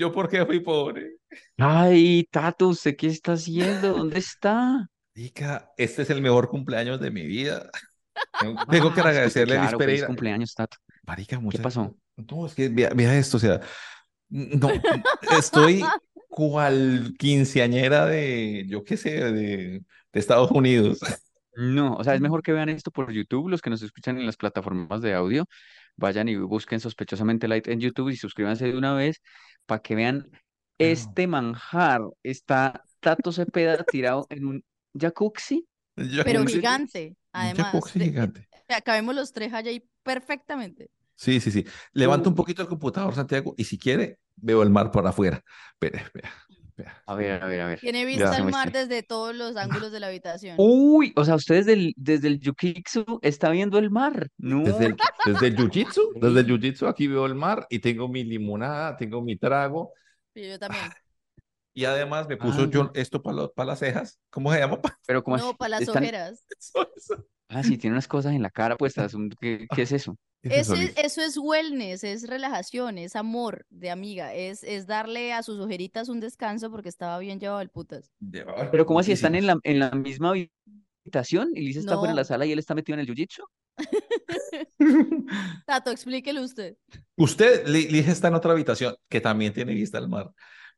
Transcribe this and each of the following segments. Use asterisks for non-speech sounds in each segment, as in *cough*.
Yo porque fui pobre. Ay, Tato, ¿usted qué está haciendo? ¿Dónde está? Dica, este es el mejor cumpleaños de mi vida. *laughs* Tengo, que Ah, agradecerle a Liz claro, feliz Pereira. cumpleaños, Tato. Marica, muchas pasó? No, es que vea, vea esto, o sea, no, estoy cual quinceañera de, yo qué sé, de, de Estados Unidos. No, o sea, es mejor que vean esto por YouTube, los que nos escuchan en las plataformas de audio, vayan y busquen sospechosamente Light en YouTube y suscríbanse de una vez para que vean este manjar. Está Tato Cepeda tirado en un jacuzzi. *laughs* Pero gigante, un además. jacuzzi gigante. Acabemos los tres allá ahí perfectamente. Sí, sí, sí. Levanta un poquito el computador, Santiago, y si quiere, veo el mar por afuera. Espera, espera. A ver, a ver, a ver. Tiene vista al mar desde todos los ángulos de la habitación. Uy, o sea, usted desde el, desde el Jukitsu está viendo el mar. No, Desde el, desde el jiu-jitsu, *laughs* desde el jiu-jitsu aquí veo el mar y tengo mi limonada, tengo mi trago Sí, yo también. *sighs* y además me puso Ah. yo esto para las cejas. ¿Cómo se llama? pero como No, para las están- ojeras. *laughs* Eso, eso. Ah, sí, tiene unas cosas en la cara puestas. ¿Qué, qué es eso? *laughs* ¿Qué es eso, eso es wellness, es relajación, es amor de amiga, es, es darle a sus ojeritas un descanso porque estaba bien llevado al putas. Pero ¿cómo así están en la, en la misma habitación? ¿Y Liz está fuera de la sala y él está metido en el jiu-jitsu? *laughs* *laughs* Tato, explíquele usted. Usted, Li- Liz está en otra habitación que también tiene vista al mar,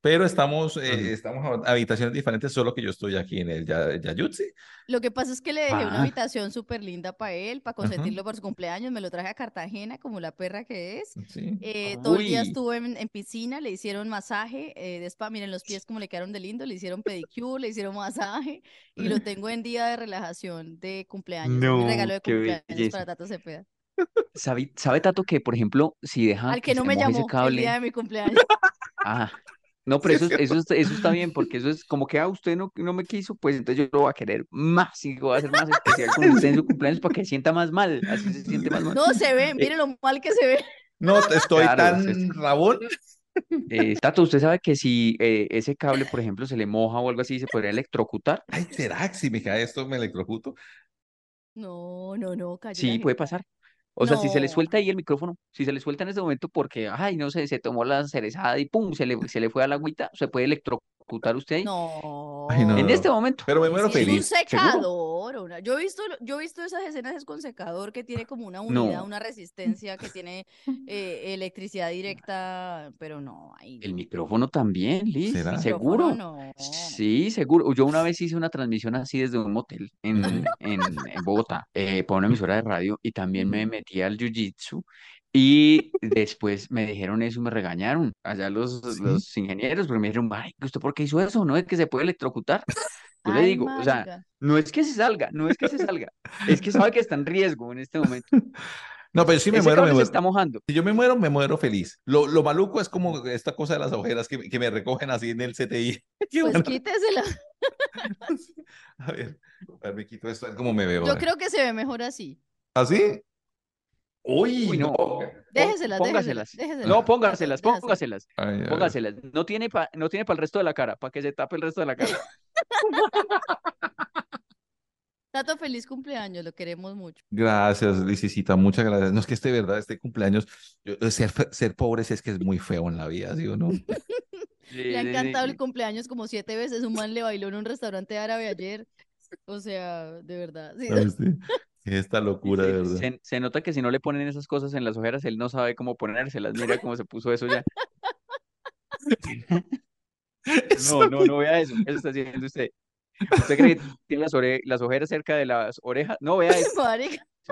pero estamos, eh, estamos en habitaciones diferentes, solo que yo estoy aquí en el ya- Yayutsi. Lo que pasa es que le dejé una Ah. habitación súper linda para él, para consentirlo por su cumpleaños. Me lo traje a Cartagena como la perra que es. Sí. Eh, todo el día Uy. estuvo en, en piscina, le hicieron masaje eh, de spa, miren los pies como le quedaron de lindo, le hicieron pedicure, le hicieron masaje y lo tengo en día de relajación de cumpleaños. No, regalo de cumpleaños belleza. para Tato Cepeda. ¿Sabe, sabe Tato que, por ejemplo, si deja Al que no se me llamó el cable... día de mi cumpleaños. Ah, no, pero Sí, eso, es es- eso, es- eso está bien, porque eso es como que, ah, usted no, no me quiso, pues entonces yo lo voy a querer más y voy a hacer más especial con usted en su cumpleaños para que sienta más mal, así se siente más mal. No se ve, miren lo mal que se ve. No, estoy Claro, tan es- rabón. Eh, Tato, ¿usted sabe que si eh, ese cable, por ejemplo, se le moja o algo así, se podría electrocutar? Ay, ¿será que si me cae esto me electrocuto? No, no, no, cayó Sí, puede pasar. O sea, si se le suelta ahí el micrófono, si se le suelta en ese momento porque, ay, no sé, se tomó la cerezada y pum, se le, se le fue a la agüita, se puede electrocutar usted ahí. No. Ay, no, En no. este momento. Pero me muero si es un feliz. Secador. una- Yo he visto, yo he visto esas escenas es con secador que tiene como una unidad, No. una resistencia, que tiene eh, electricidad directa, pero no, ahí El no. micrófono también, Liz, ¿Será? seguro. Micrófono, no. Sí, seguro. Yo una vez hice una transmisión así desde un motel en, en, en Bogotá, eh, para una emisora de radio, y también me metí al jiu-jitsu. Y después me dijeron eso y me regañaron allá los, ¿Sí? los ingenieros, porque me dijeron, ay, ¿usted por qué hizo eso? ¿No es que se puede electrocutar? Yo le Ay, digo, o sea, no es que se salga, no es que se salga, es que sabe que está en riesgo en este momento. *laughs* No, pero si me Ese muero, me cable se muero. está mojando. Si yo me muero, me muero feliz. Lo, lo maluco es como esta cosa de las ojeras que, que me recogen así en el CTI. *laughs* *laughs* Pues bueno. quítesela. A ver, a ver, me quito esto. ¿Cómo me veo Yo creo que se ve mejor así. ¿Así? Uy, Uy, no. no. Déjeselas, póngaselas. déjeselas. No, póngaselas, póngaselas, Ay, póngaselas. No tiene para no tiene para el resto de la cara, para que se tape el resto de la cara. *laughs* Tato, feliz cumpleaños, lo queremos mucho. Gracias, Licicita, muchas gracias. No es que este, verdad, este cumpleaños, yo- ser, ser pobre sí es que es muy feo en la vida, ¿sí o no? *laughs* Le ha encantado el cumpleaños como siete veces. Un man le bailó en un restaurante árabe ayer. O sea, de verdad. sí. *laughs* Esta locura, de verdad. se- se nota que si no le ponen esas cosas en las ojeras, él no sabe cómo ponérselas. Mira cómo se puso eso ya. *laughs* *laughs* No, no, no vea eso. Eso está haciendo usted. ¿Usted cree que tiene las, ore- las ojeras cerca de las orejas? No vea eso.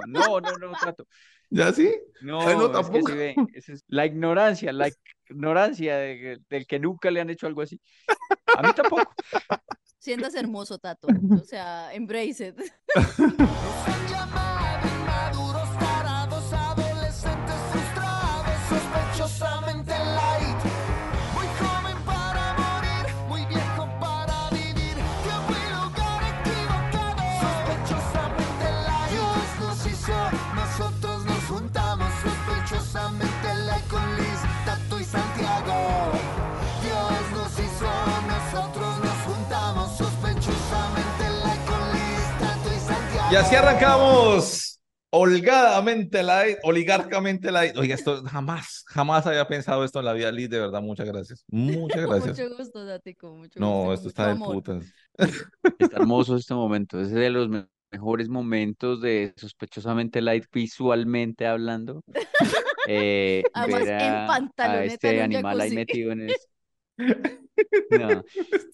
No, no, no, trato. ¿Ya sí? No, Ay, no, es que tampoco. sí ve. esa es la ignorancia, la ignorancia de- del que nunca le han hecho algo así. A mí tampoco. Sientas *laughs* hermoso, Tato. O sea, embrace it. *laughs* *laughs* Y así arrancamos. Holgadamente light, oligarcamente light. Oiga, esto jamás, jamás había pensado esto en la vida, Liz. De verdad, muchas gracias. Muchas gracias. Mucho gusto, Datico, mucho No, gusto, esto está de amor. putas. Está hermoso este momento. Es de los me- mejores momentos de sospechosamente light visualmente hablando. *laughs* Eh, Además, ver en a, a pantaloneta este animal ahí metido en el... *laughs* No.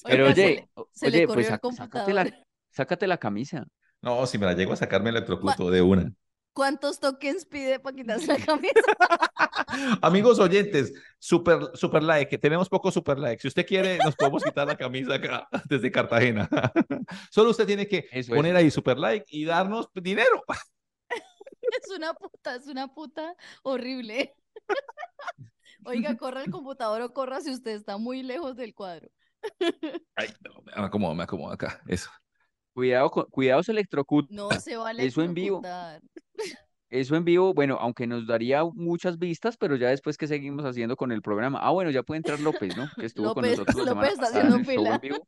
Pero Oiga, se oye, se le oye, corrió pues sácate la, computador. sácate la camisa. No, si me la llego a sacar, me electrocuto de una. ¿Cuántos tokens pide para quitarse la camisa? *laughs* Amigos oyentes, super, super like, que tenemos pocos super likes. Si usted quiere, nos podemos quitar la camisa acá *laughs* desde Cartagena. *laughs* Solo usted tiene que Eso, poner ahí super like y darnos dinero. Es una puta, es una puta horrible. Oiga, corra el computador o corra si usted está muy lejos del cuadro. Ay, no, me acomodo, me acomodo acá. Eso. Cuidado, con- cuidado se electrocuta. No se vale *laughs* Eso en vivo. electrocutar. Eso en vivo, bueno, aunque nos daría muchas vistas, pero ya después que seguimos haciendo con el programa. Ah, bueno, ya puede entrar López, ¿no? Que estuvo con López- nosotros la López está haciendo vivo.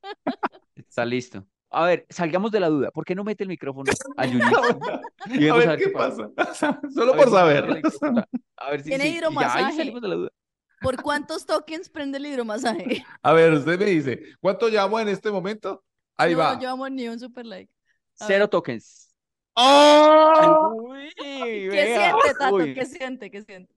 Está listo. A ver, salgamos de la duda. ¿Por qué no mete el micrófono a *laughs* Yuyito? Y A ver qué pasa. *laughs* Solo A por saber. A ver si Tiene sí. Ya hidromasaje. salimos de la duda. ¿Por cuántos tokens prende el hidromasaje? A ver, usted me dice, ¿cuánto llamo en este momento? Ahí no, va. no llevamos ni un super like. A Cero ver. tokens. ¡Oh! Uy, ¿Qué vea. siente, Tato? Uy, ¿Qué siente? ¿Qué siente?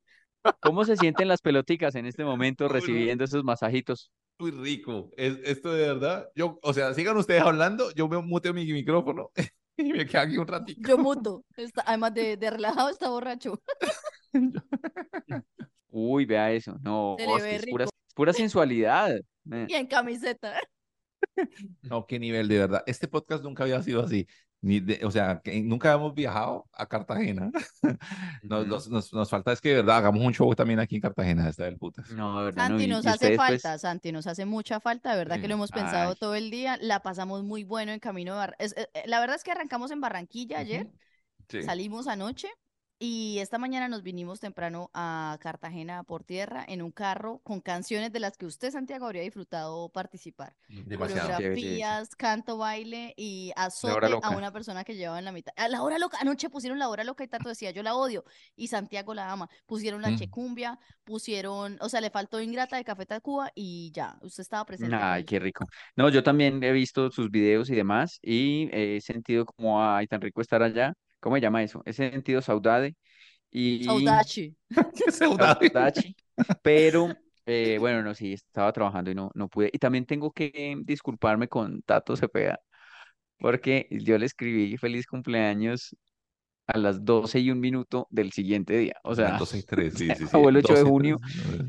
¿Cómo se sienten las peloticas en este momento recibiendo esos masajitos? Muy rico. Es, esto de verdad. Yo, o sea, sigan ustedes hablando, yo me muteo mi micrófono *laughs* y me quedo aquí un ratito. Yo muto. Está, además de, de relajado, está borracho. *laughs* Uy, vea eso. No, Se le es ve que es pura, es pura sensualidad. Y en camiseta. No, qué nivel, de verdad. Este podcast nunca había sido así. Ni de- o sea, que nunca hemos viajado a Cartagena. *laughs* Nos, nos, nos, nos falta es que, de verdad, hagamos un show también aquí en Cartagena, está del putas. No, de verdad, no. Santi, y- nos y hace pues, falta, Santi, nos hace mucha falta, de verdad que Sí. lo hemos pensado Ay. todo el día, la pasamos muy bueno en camino de Bar- es- eh, eh, La verdad es que arrancamos en Barranquilla ayer, Ujú. Sí. salimos anoche y esta mañana nos vinimos temprano a Cartagena por tierra en un carro con canciones de las que usted, Santiago, habría disfrutado participar. Demasiado. Chévere, chévere. Coreografías, canto, baile y azote a una persona que llevaba en la mitad. A la hora loca, anoche pusieron la hora loca y Tato decía, yo la odio, y Santiago la ama. Pusieron la Mm. checumbia, pusieron, o sea, le faltó Ingrata de Café Tacuba y ya, usted estaba presente. Ay, qué rico. No, yo también he visto sus videos y demás y he sentido como, ay, tan rico estar allá. ¿Cómo se llama eso? He sentido saudade y *laughs* *laughs* saudade. saudachi, pero *laughs* eh, bueno, no, sí, estaba trabajando y no, no pude. Y también tengo que disculparme con Tato Cepeda porque yo le escribí feliz cumpleaños a las 12 y un minuto del siguiente día. O sea, 12 y 3, sí, sí, sí. acabó el 8 de 12 junio. 3.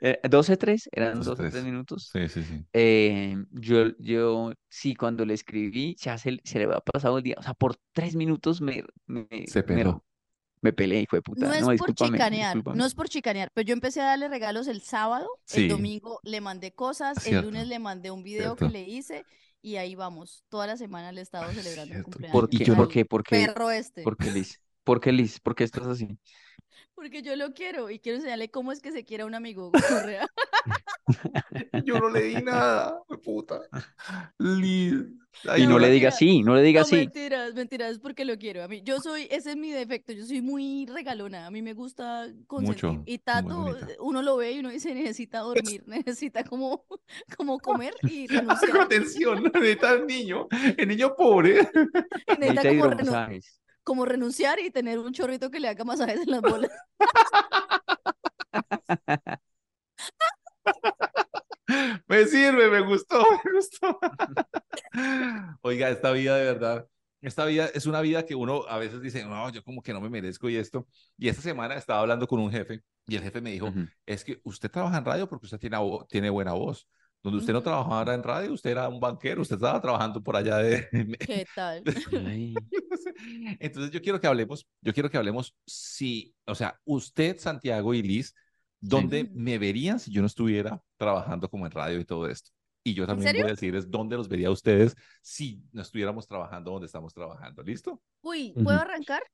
Eh, 12-3, eran 12 12 3. 3 minutos. Sí, sí, sí. Eh, yo, yo, sí, cuando le escribí, ya se, se le había pasado el día. O sea, por tres minutos me, me, Se me, peló. me peleé y fue puta. No es No, por discúlpame, chicanear, discúlpame. no es por chicanear, pero yo empecé a darle regalos el sábado, el Sí. domingo le mandé cosas, el Cierto. lunes le mandé un video que Cierto. le hice y ahí vamos, toda la semana le he estado celebrando el cumpleaños ¿Por qué? ¿Por qué? ¿Por qué? perro este. ¿Por qué, Liz? ¿Por qué, Liz? ¿Por qué estás así? Porque yo lo quiero y quiero enseñarle cómo es que se quiere a un amigo. Correa. *laughs* Yo no le di nada, puta. Y no No, le diga así, no le diga No, así. mentiras, mentiras, es porque lo quiero. A mí, yo soy, ese es mi defecto, yo soy muy regalona, a mí me gusta consentir. Mucho, Y Tato, uno lo ve y uno dice, necesita dormir, *laughs* necesita como, como comer y *laughs* renunciar. atención, necesita el niño, el niño pobre. Necesita Necesita como. Como renunciar y tener un chorrito que le haga masajes en las bolas. *laughs* Me sirve, me gustó, me gustó. Oiga, esta vida de verdad, esta vida es una vida que uno a veces dice, no, yo como que no me merezco y esto. Y esta semana estaba hablando con un jefe y el jefe me dijo, es que usted trabaja en radio porque usted tiene buena voz. Donde usted no trabajaba en radio, usted era un banquero, usted estaba trabajando por allá de... *laughs* ¿Qué tal? *laughs* Entonces yo quiero que hablemos, yo quiero que hablemos si, o sea, usted, Santiago y Liz, ¿dónde me verían si yo no estuviera trabajando como en radio y todo esto? Y yo también voy a decirles dónde los vería a ustedes si no estuviéramos trabajando donde estamos trabajando. ¿Listo? Uy. ¿puedo arrancar?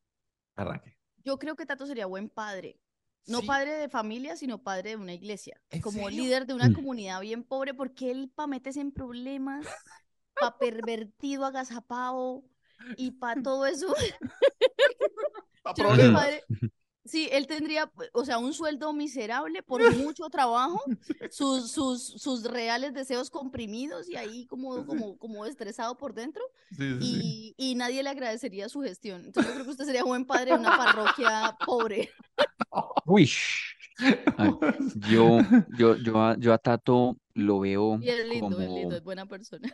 Arranque. Yo creo que Tato sería buen padre. No Sí. padre de familia, sino padre de una iglesia. ¿En Como serio? líder de una Mm. comunidad bien pobre, porque él pa' meterse en problemas, pa' pervertido, agazapado, Y para *laughs* todo eso, Pa' *laughs* problemas. padre, *laughs* sí, él tendría, o sea, un sueldo miserable por mucho trabajo, sus, sus, sus reales deseos comprimidos y ahí como, como, como estresado por dentro, Sí, sí, sí. y, y nadie le agradecería su gestión. Entonces yo creo que usted sería buen padre de una parroquia pobre. *laughs* Uy, ay, *laughs* yo, yo, yo, a, yo a Tato lo veo Y es lindo, es como, lindo, es buena persona.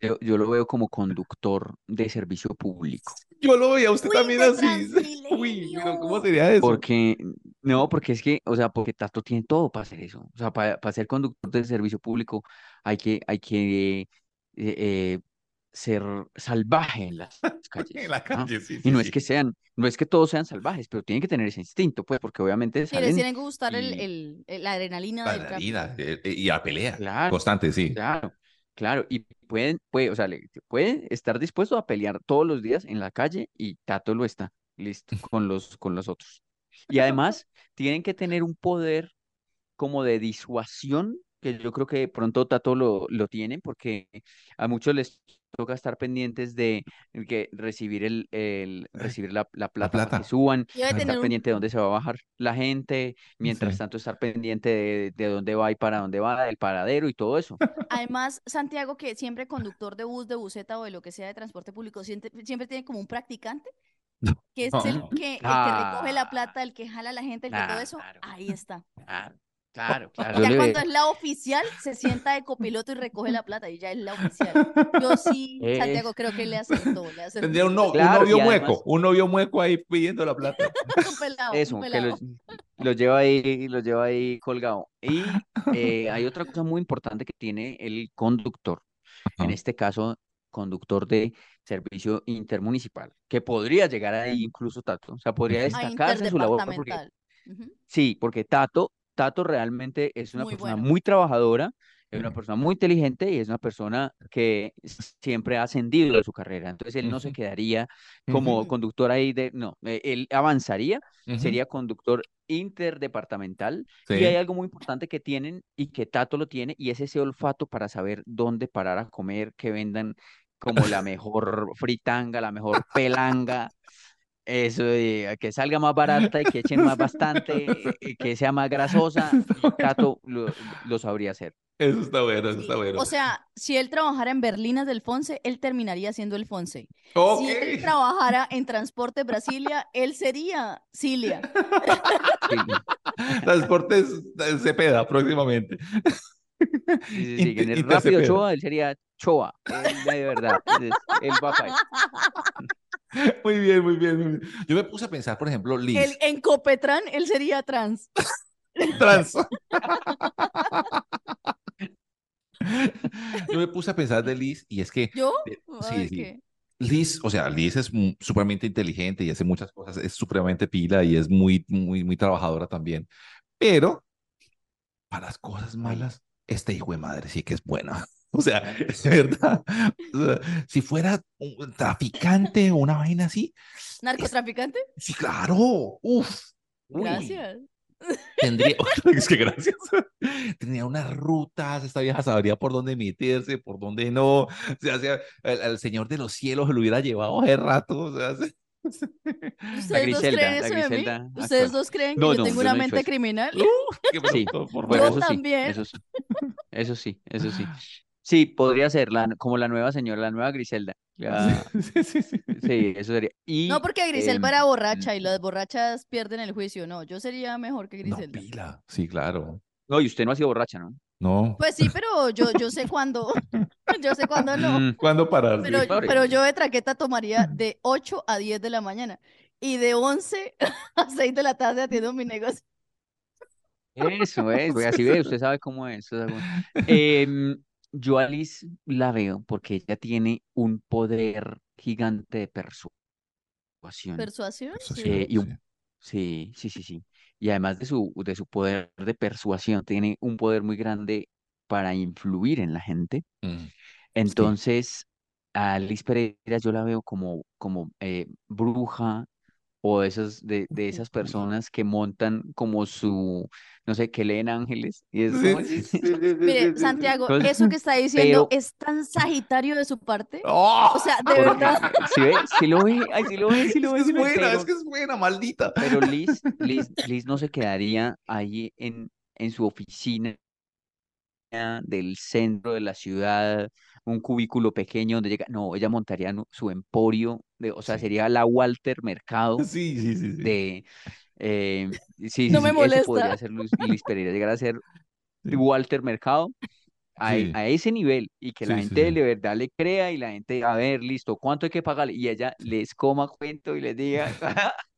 yo, yo lo veo como conductor de servicio público. Yo lo veía a usted Uy, también así. *laughs* Uy, pero ¿cómo sería eso? Porque, no, porque es que, o sea, porque Tato tiene todo para hacer eso. O sea, para, para ser conductor de servicio público hay que, hay que eh, eh, ser salvaje en las *laughs* calles, En la ¿no? calle, sí, Y sí, no sí. es que sean, no es que todos sean salvajes, pero tienen que tener ese instinto, pues, porque obviamente Sí, les salen, tiene que gustar el, y- el- el- la adrenalina La adrenalina, eh, eh, y la pelea claro, constante, sí. claro, claro, y pueden, puede, o sea, le- pueden estar dispuestos a pelear todos los días en la calle y Tato lo está, listo, *laughs* con los, con los otros. Y además, tienen que tener un poder como de disuasión, que yo creo que de pronto Tato lo, lo tiene, porque a muchos les toca estar pendientes de que recibir el, el recibir la, la plata para que suban, estar un, pendiente de dónde se va a bajar la gente, mientras Sí. tanto estar pendiente de, de dónde va y para dónde va, del paradero y todo eso. Además, Santiago, que siempre conductor de bus, de buseta o de lo que sea de transporte público, siempre, siempre tiene como un practicante, *laughs* que es el No. que, el que recoge la Ah. plata, el que jala a la gente, el que todo eso, Claro. ahí está. Claro, claro, claro. Ya cuando es la oficial, se sienta de copiloto y recoge la plata, y ya es la oficial. Yo sí, Eh. Santiago, creo que le acertó, le acertó. Tendría un, no- un novio además- mueco, un novio mueco ahí pidiendo la plata. *laughs* Un pelado, Eso, un que lo, lo lleva ahí, lo lleva ahí colgado. Y eh, hay otra cosa muy importante que tiene el conductor, en este caso, conductor de servicio intermunicipal, que podría llegar ahí incluso Tato, o sea, podría destacarse en su labor, porque sí, porque Tato, Tato realmente es una Muy persona bueno. muy trabajadora, es una persona muy inteligente y es una persona que siempre ha ascendido de su carrera, entonces él no se Ujú. quedaría como Ujú. conductor ahí de, no, eh, él avanzaría Ujú. sería conductor interdepartamental. Sí. Y hay algo muy importante que tienen y que Tato lo tiene, y es ese olfato para saber dónde parar a comer, que vendan como la *laughs* mejor fritanga, la mejor pelanga. Eso que salga más barata y que echen más bastante, eh, que sea más grasosa, *laughs* Tato lo, lo sabría hacer. Eso está bueno, eso está bueno. O sea, si él trabajara en Berlinas del Fonse, él terminaría siendo el Fonse. Ok. Si él trabajara en Transporte Brasilia, él sería Cilia. *laughs* Sí, Transportes eh, Cepeda próximamente. sí, sí, sí, que en el rápido. Choa, él sería Choa, él, de verdad, él, va ahí. *laughs* Muy bien, muy bien, muy bien. Yo me puse a pensar, por ejemplo, Liz. Él- en Copetran, él sería trans. *laughs* Trans. *laughs* Yo me puse a pensar de Liz y es que ¿Yo? Sí, ver sí. qué. Liz, o sea, Liz es supremamente inteligente y hace muchas cosas, es supremamente pila y es muy, muy, muy trabajadora también. Pero para las cosas malas, este hijo de madre sí que es buena. *laughs* O sea, es verdad. O sea, si fuera un traficante o una vaina así, ¿Narcotraficante? sí, claro. Uf. Uy, Gracias. Tendría, *laughs* *laughs* es que gracias. Tenía unas rutas, esta vieja sabría por dónde meterse, por dónde no. O sea, sea, al, al Señor de los cielos lo hubiera llevado hace rato. O sea, se- ¿Ustedes dos Griselda, creen eso de mí? ¿Ustedes actual. dos creen que No, yo no, tengo yo una no mente eso. criminal? qué Sí, por Bueno, Yo favor. eso sí, también. eso sí, eso sí, eso sí. Sí, podría ser la, como la nueva señora, la nueva Griselda. La- *laughs* Sí, sí, sí. sí, eso sería. Y, No, porque Griselda em, era borracha y las borrachas pierden el juicio. No, yo sería mejor que No, Griselda. pila. Sí, claro. No, y usted no ha sido borracha, ¿no? No. Pues sí, *laughs* pero yo, yo sé cuándo. *laughs* Yo sé cuándo no. Mm, ¿Cuándo parar? Pero, yo de traqueta tomaría de 8 a 10 de la mañana y de 11 a 6 de la tarde haciendo mi negocio. Eso es, porque así ve, usted sabe cómo es. usted sabe cómo es. Yo a Liz la veo porque ella tiene un poder gigante de persuasión. ¿Persuasión? Eh, y un- sí. Sí, sí, sí, sí. Y además de su, de su poder de persuasión, tiene un poder muy grande para influir en la gente. Mm, Entonces, a Liz Pereira yo la veo como, como eh, bruja, o de esas, de, de esas personas que montan como su, no sé, que leen ángeles. Y es Sí, como- sí, *laughs* sí, sí, sí, Mire. Santiago, eso que está diciendo pero- es tan sagitario de su parte. ¡Oh! O sea, *laughs* de porque- verdad. ¿sí ve? ¿Sí lo ve? Ay, sí lo ve, sí lo ve, es que buena, pero- es que es buena, maldita. Pero Liz, *laughs* Liz, Liz no se quedaría ahí en, en su oficina del centro de la ciudad, un cubículo pequeño donde llega. No, ella montaría su emporio, de, o sea, Sí. sería la Walter Mercado Sí, sí, sí, sí. de. eh, sí, sí, No me sí, eso podría ser Luis, Liz Pereira, llegar a ser Sí. Walter Mercado. A, Sí. a ese nivel y que la gente sí. de verdad le crea y la gente, a ver, listo, ¿cuánto hay que pagarle? Y ella les coma cuento y les diga, *laughs*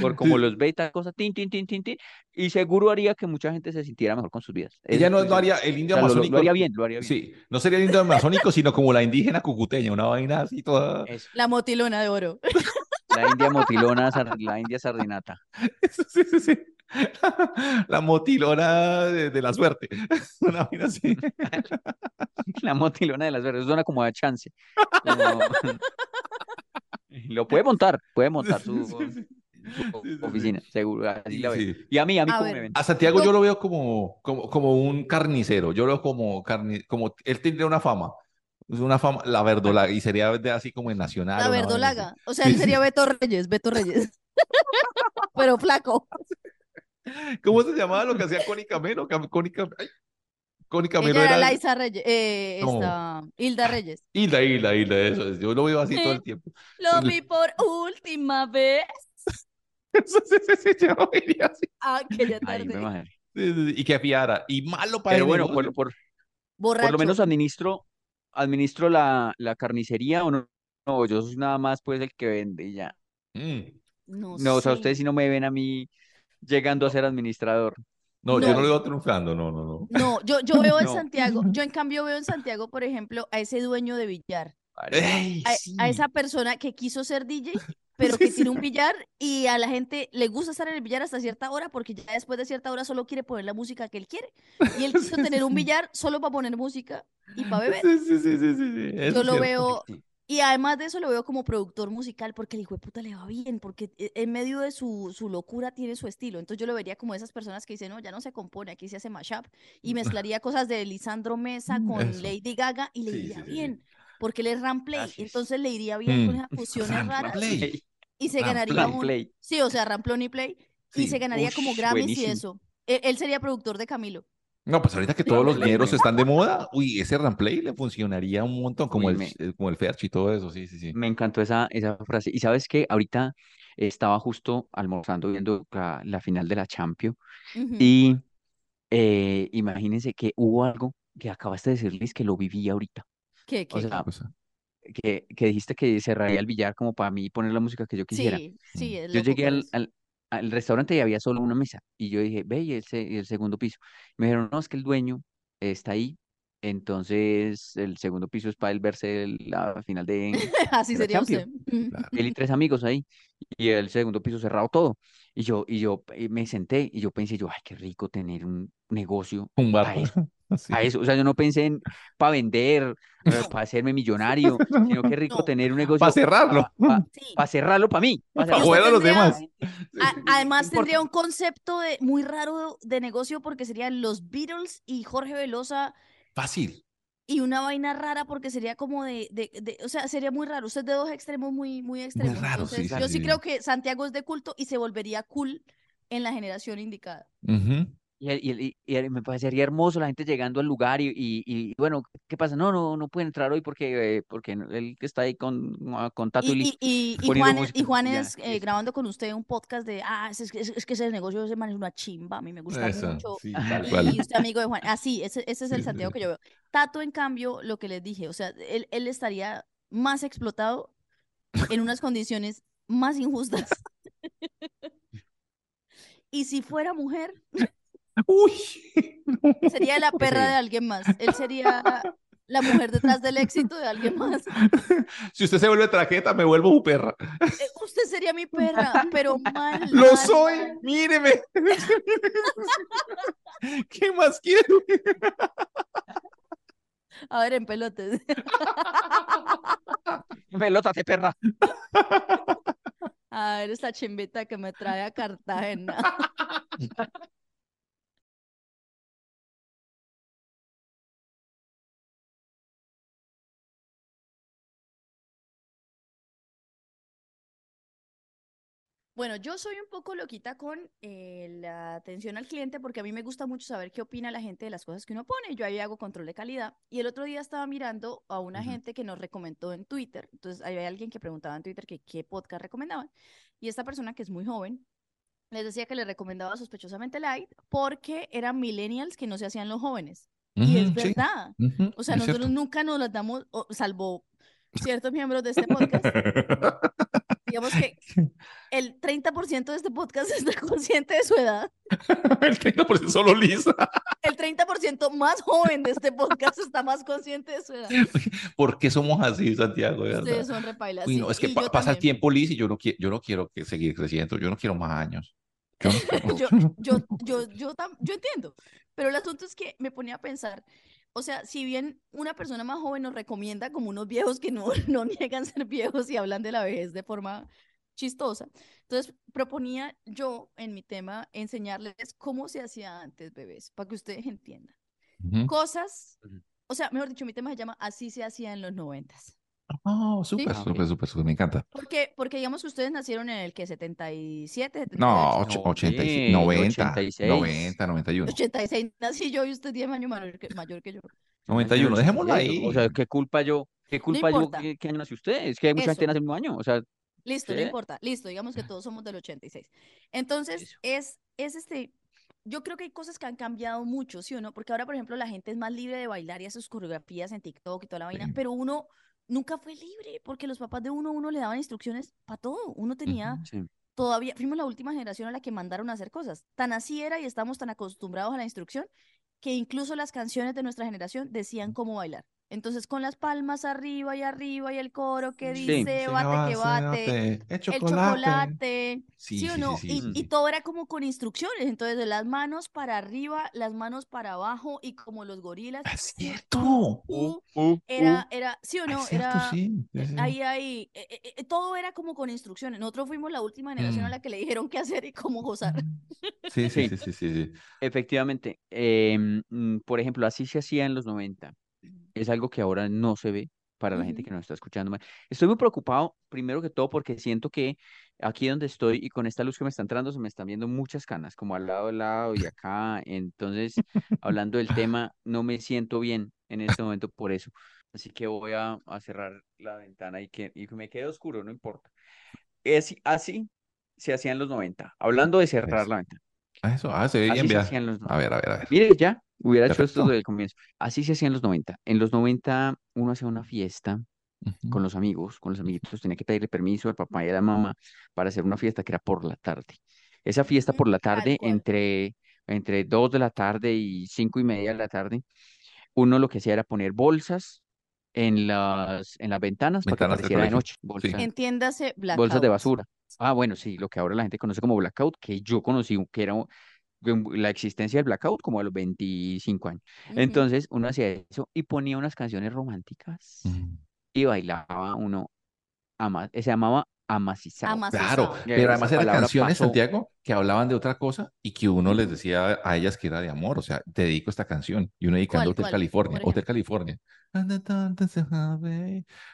por como Sí. los ve y tal cosa, tin, tin, tin, tin, tin, y seguro haría que mucha gente se sintiera mejor con sus vidas. Eso Ella no, no haría el O indio sea, lo- lo, amazónico. lo haría bien, lo haría bien. Sí, no sería el indio amazónico, sino como la indígena cucuteña, una vaina así toda. Eso, La motilona de oro. la india motilona, *laughs* la india sardinata. Sí, sí, sí. *laughs* La motilona de, de la suerte. *laughs* Una vaina así. La motilona de las verdes, suena como a chance. Como- Lo puede montar, puede montar su, Sí, sí, sí. Sí, oficina, seguro, así Sí, la veo. sí. Y a mí, a mí A ver. me ven. A Santiago Yo- yo lo veo como, como, como un carnicero. Yo lo veo como, carni como él tendría una fama. Es una fama, la verdolaga, y sería de así como en Nacional. La verdolaga. O sea, él sería Beto Reyes, Beto Reyes. *laughs* Pero flaco. ¿Cómo se llamaba lo que hacía Cam- ay, Connie Camelo Ella era era. Laisa Reyes. Eh, No. esta, Hilda Reyes. Hilda, Hilda, Hilda, eso es. Yo lo veo así todo el tiempo. Lo vi por última vez *laughs* yo así. Ah, tarde. me. Sí, sí, sí, Y que fiara. Y malo para Pero el bueno, por, por, por lo menos administro, administro la, la carnicería o no. No, yo soy nada más pues el que vende y ya. Mm. No, No, o sea, ustedes sí no me ven a mí llegando a ser administrador. No, yo No. no lo veo triunfando, no, no, no. No, yo, yo veo en *laughs* No. Santiago, yo *laughs* en cambio veo en Santiago, por ejemplo, a ese dueño de billar, ¡Ey, a, sí! a esa persona que quiso ser DJ, *laughs* pero que sí, tiene un billar y a la gente le gusta estar en el billar hasta cierta hora porque ya después de cierta hora solo quiere poner la música que él quiere. Y él quiso tener un *laughs* billar solo para poner música y para beber. Sí, sí, sí, Yo lo cierto. veo, y además de eso lo veo como productor musical porque el hijo de puta le va bien, porque e- en medio de su, su locura tiene su estilo. Entonces yo lo vería como esas personas que dicen, no, ya no se compone, aquí se hace mashup. Y *laughs* mezclaría cosas de Lisandro Mesa con Eso. Lady Gaga y le Sí, iría sí, sí, sí. Porque él es ramplay. Entonces le iría bien con Mm. esas fusiones Ram- raras ramplay. y se ganaría un... Play. Sí, o sea, ramplón y play. Y se ganaría como Grammys y buenísimo. eso. Él, él sería productor de Camilo. No, pues ahorita que todos los me- están de moda, uy, ese ramplay le funcionaría un montón, como Uy, el, me- como el Ferch y todo eso, sí, sí, sí. Me encantó esa, esa frase. Y sabes que ahorita estaba justo almorzando viendo la, la final de la Champions Ujú. y eh, imagínense que hubo algo que acabaste de decirles que lo viví ahorita. ¿Qué, qué, O sea, que, que dijiste que cerraría el billar como para mí poner la música que yo quisiera. Sí, sí, es Yo llegué al, al, al restaurante y había solo una mesa. Y yo dije, ve, y el, segundo piso. Me dijeron, no, es que el dueño está ahí. Entonces, el segundo piso es para él verse la final de, *laughs* Así de sería usted. Claro. Él y tres amigos ahí. Y el segundo piso cerrado todo. Y yo, y yo me senté y yo pensé, yo, ay, qué rico tener un negocio Un bar. *laughs* Sí. A eso. O sea, yo no pensé en para vender, *laughs* para hacerme millonario, *laughs* sino qué rico No. tener un negocio Para cerrarlo. para Sí. cerrarlo para mí. pa' Para joder a los demás. A- además tendría un concepto de, muy raro de negocio porque serían los Beatles y Jorge Velosa Fácil. y una vaina rara porque sería como de, de, de- o sea, sería muy raro. Usted de dos extremos muy, muy extremos. raro, sí, Entonces, sí, yo sí creo que Santiago es de culto y se volvería cool en la generación indicada. Ujú. Y, y- y- y me parecería hermoso la gente llegando al lugar y, y, y, bueno, ¿qué pasa? No, no, no puede entrar hoy porque, eh, porque él que está ahí con, ah, con Tato y, Y, listo. y, y, y poniendo Juan, música, y Juan ya, es eh, grabando con usted un podcast de, ah, es, es que- es que ese negocio de ese man es una chimba, a mí me gusta Eso, mucho. sí, Ajá. tal Y, usted amigo de Juan. Así, ese, ese es el Santiago sí. que yo veo. Tato, en cambio, lo que les dije, o sea, él, él estaría más explotado en unas condiciones más injustas. *laughs* *laughs* y si fuera mujer, Uy. *laughs* sería la perra de alguien más. Él sería la mujer detrás del éxito de alguien más. Si usted se vuelve traqueta, me vuelvo su perra. Eh, Usted sería mi perra, pero mal. *laughs* ¡Lo mal, soy! mal. ¡Míreme! *laughs* ¿Qué más quiero? A ver, en pelotes. Pelótate, perra. Ay, Ah, eres la chimbita que me trae a Cartagena. Bueno, yo soy un poco loquita con eh, la atención al cliente porque a mí me gusta mucho saber qué opina la gente de las cosas que uno pone. Yo ahí hago control de calidad. Y el otro día estaba mirando a una gente que nos recomendó en Twitter. Entonces, había alguien que preguntaba en Twitter que qué podcast recomendaban. Y esta persona, que es muy joven, les decía que le recomendaba sospechosamente Light porque eran millennials que no se hacían los jóvenes. Y es sí. verdad. O sea, nosotros cierto. nunca nos las damos, salvo ciertos miembros de este podcast. *laughs* Digamos que *laughs* el 30% de este podcast *laughs* está consciente de su edad. *laughs* El 30% solo Lisa. El 30% más joven de este podcast está más consciente de su edad. ¿Por qué somos así, Santiago? De verdad. Ustedes son repailas. Uy, no, es que pa- yo pasa el tiempo, Liz, y yo no, quiero, yo no quiero que seguir creciendo. Yo no quiero más años. Yo no quiero. Yo, yo, yo, yo, tam- yo entiendo, pero el asunto es que me ponía a pensar, o sea, si bien una persona más joven nos recomienda como unos viejos que no, *laughs* no niegan ser viejos y hablan de la vejez de forma chistosa, entonces proponía yo en mi tema enseñarles cómo se hacía antes, bebés, para que ustedes entiendan. Cosas, o sea, mejor dicho, mi tema se llama Así se hacía en los noventas. Oh, súper, ok. súper, súper, súper. Me encanta. Porque, porque digamos que ustedes nacieron en el que 77, 78. No, No, och- 86, eh, 90, 86. 90, 91. 86 nací yo y usted 10 años mayor que, mayor que yo. 91, dejémoslo ahí. O sea, ¿qué culpa yo? ¿Qué culpa yo? importa. ¿Qué, qué año nació usted? Es que hay mucha gente Eso. en el mismo año. O sea, Listo, no importa. Listo, digamos que todos somos del 86. Entonces, Eso. es, es este. Yo creo que hay cosas que han cambiado mucho, ¿sí o no? Porque ahora, por ejemplo, la gente es más libre de bailar y hacer sus coreografías en TikTok y toda la vaina, Sí. pero uno nunca fue libre porque los papás de uno, uno le daban instrucciones para todo. Uno tenía sí. todavía, fuimos la última generación a la que mandaron a hacer cosas. Tan así era y estamos tan acostumbrados a la instrucción que incluso las canciones de nuestra generación decían cómo bailar. Entonces, con las palmas arriba y arriba y el coro que dice, Sí, bate que bate, El el chocolate. chocolate, Sí, ¿sí o no? sí, y, sí, y todo era como con instrucciones, entonces de las manos para arriba, las manos para abajo y como los gorilas. Es u, cierto. u, Uh, era, era, ¿sí o Ah, no? es cierto, Era, sí. sí, eh, sí. Ahí, ahí, eh, eh, eh, todo era como con instrucciones. Nosotros fuimos la última generación a Mm. la que le dijeron qué hacer y cómo gozar. Sí, sí, Sí. sí, sí, sí. Efectivamente. mm, por ejemplo, así se hacía en los 90. Es algo que ahora no se ve para la gente que nos está escuchando. Estoy muy preocupado, primero que todo, porque siento que aquí donde estoy y con esta luz que me está entrando, se me están viendo muchas canas, como al lado, al lado y acá. Entonces, hablando del *laughs* tema, no me siento bien en este momento por eso. Así que voy a, a cerrar la ventana y que, y me quede oscuro, no importa. Es, así se hacía en los 90. Hablando de cerrar Eso. la ventana. Ah, Eso, ah, se ve Así bien, se vea. hacía en los A ver, a ver, a ver. Mire, ya, hubiera hecho esto desde el comienzo. Así se hacía en los 90. En los 90 uno hacía una fiesta con los amigos, con los amiguitos, tenía que pedirle permiso al papá y a la mamá para hacer una fiesta que era por la tarde. Esa fiesta por la tarde, entre, entre 2 de la tarde y cinco y media de la tarde, uno lo que hacía era poner bolsas en las, en las ventanas para que Ventanas del pareciera de colegio. noche, bolsas, Entiéndase blackout. bolsas de basura. Ah, bueno, sí, lo que ahora la gente conoce como blackout, que yo conocí, que era un- la existencia del blackout como a los 25 años. Entonces uno hacía eso y ponía unas canciones románticas Mm. y bailaba uno, ama- se llamaba amacizado. Amacizado. Claro, Ya, pero además eran canciones, pasó. Santiago, que hablaban de otra cosa y que uno les decía a ellas que era de amor. O sea, te dedico esta canción. Y uno dedicando ¿Cuál, Hotel cuál? California. Hotel. California.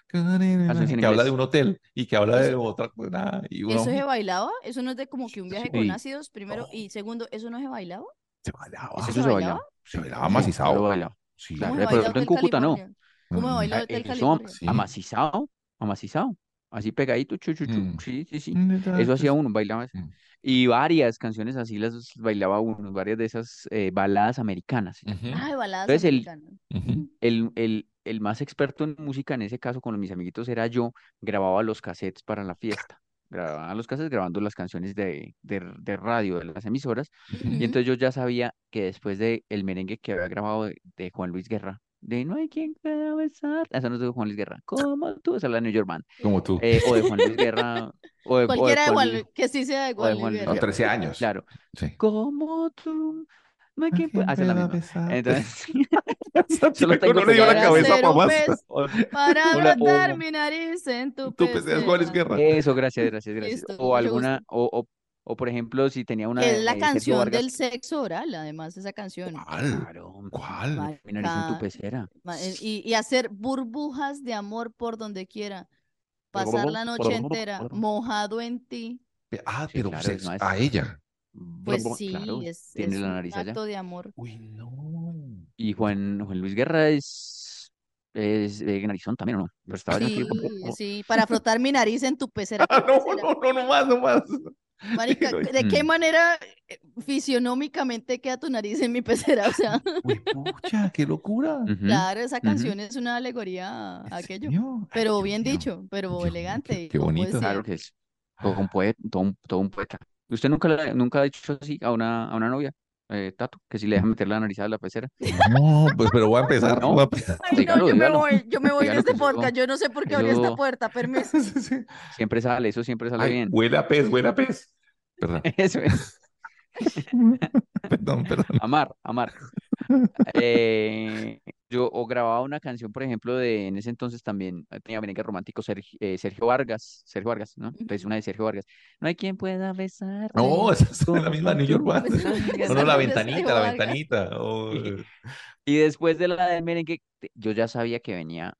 Que habla de un hotel y que habla de Eso- otra cosa. Y ¿Eso uno se bailaba? ¿Eso no es de como que un viaje con Sí. ácidos, primero? Y segundo, ¿eso no se bailaba? se bailaba. ¿Eso Eso se se bailaba? bailaba. Se bailaba Sí, macizado. yo bailaba. Sí. Claro, ¿Cómo se de baila pronto en Cúcuta no. ¿Cómo se Mm. baila Ah, Hotel Eso, California? Sí. amacizado, amacizado, así pegadito, chu, chu, chu. Mm. Sí, sí, sí. Eso hacía uno, bailaba eso. Mm. Y varias canciones así las bailaba uno, varias de esas eh, baladas americanas. Ah, de baladas Entonces, el- americanas. *laughs* El, el, el más experto en música en ese caso con mis amiguitos era yo, grababa los cassettes para la fiesta. Grababa los cassettes grabando las canciones de, de, de radio de las emisoras. Ujú. Y entonces yo ya sabía que después de el merengue que había grabado de, de Juan Luis Guerra, de No hay quien pueda besar, esa no es de Juan Luis Guerra, como tú, esa es la de New York Band, Como tú. eh, o de Juan Luis Guerra, o de, o de Cualquiera de Juan Juan Luis- Luis, que sí sea de o de Juan Juan Luis Luis Con Guerra. 13 años. claro, Sí. como tú, no hay quien pueda, ah, misma. Entonces, *laughs* *laughs* Solo tengo no le dio la cabeza Hacer pa' un más. pez *laughs* para brotar mi nariz en tu Tú pensás Juan Luis. Guerra. Eso, gracias, gracias, gracias. Listo, O alguna, o, o, o por ejemplo, si tenía una es la canción Vargas. del sexo oral, además, esa canción. ¿Cuál? Claro, ¿Cuál? mi nariz en tu Marica, pecera. ma- eh, Y, y hacer burbujas de amor por donde quiera. Pasar la noche entera mojado en ti. Ah, Sí, pero claro, pues, es a ella. Pues Claro, sí, es, tiene es la un nariz allá. acto de amor. Uy, no. Y Juan, Juan Luis Guerra es, es de narizón también, ¿o no? Pero estaba Sí, aquí- sí, para frotar mi nariz en tu pecera. *laughs* Ah, ¿qué no, pecera? no, no, no más, no más. Marica, ¿de qué Mm. manera eh, fisionómicamente queda tu nariz en mi pecera? *laughs* O sea, Uy, pucha, qué locura. Claro, esa canción es una alegoría a ¿En aquello. Pero bien dicho, pero Dios elegante. qué- bonito. Claro que es todo un poeta, todo un, todo un poeta. ¿Usted nunca, le- nunca ha dicho así a una, a una novia, eh, Tato, que si le deja meter la nariz a la pecera? No, pues, pero voy a *laughs* empezar. No. voy a empezar. Ay, Dígalo, no, yo dígalo. me voy, yo me *laughs* voy de este podcast. Yo no sé por qué abrí esta puerta, permiso. *laughs* Sí, sí. Siempre sale, eso siempre sale Ay, bien. huele a pez, huele a pez. Perdón, Eso es. perdón, perdón. Amar, amar. Eh, yo o grababa una canción, por ejemplo, de en ese entonces también eh, tenía merengue romántico Sergio, eh, Sergio Vargas, Sergio Vargas, ¿no? Entonces una de Sergio Vargas. No hay quien pueda besar. No, *laughs* esa es la misma New York Band. No, no, *laughs* *laughs* la de ventanita, la ventanita. Oh, Y después de la del merengue, yo ya sabía que venía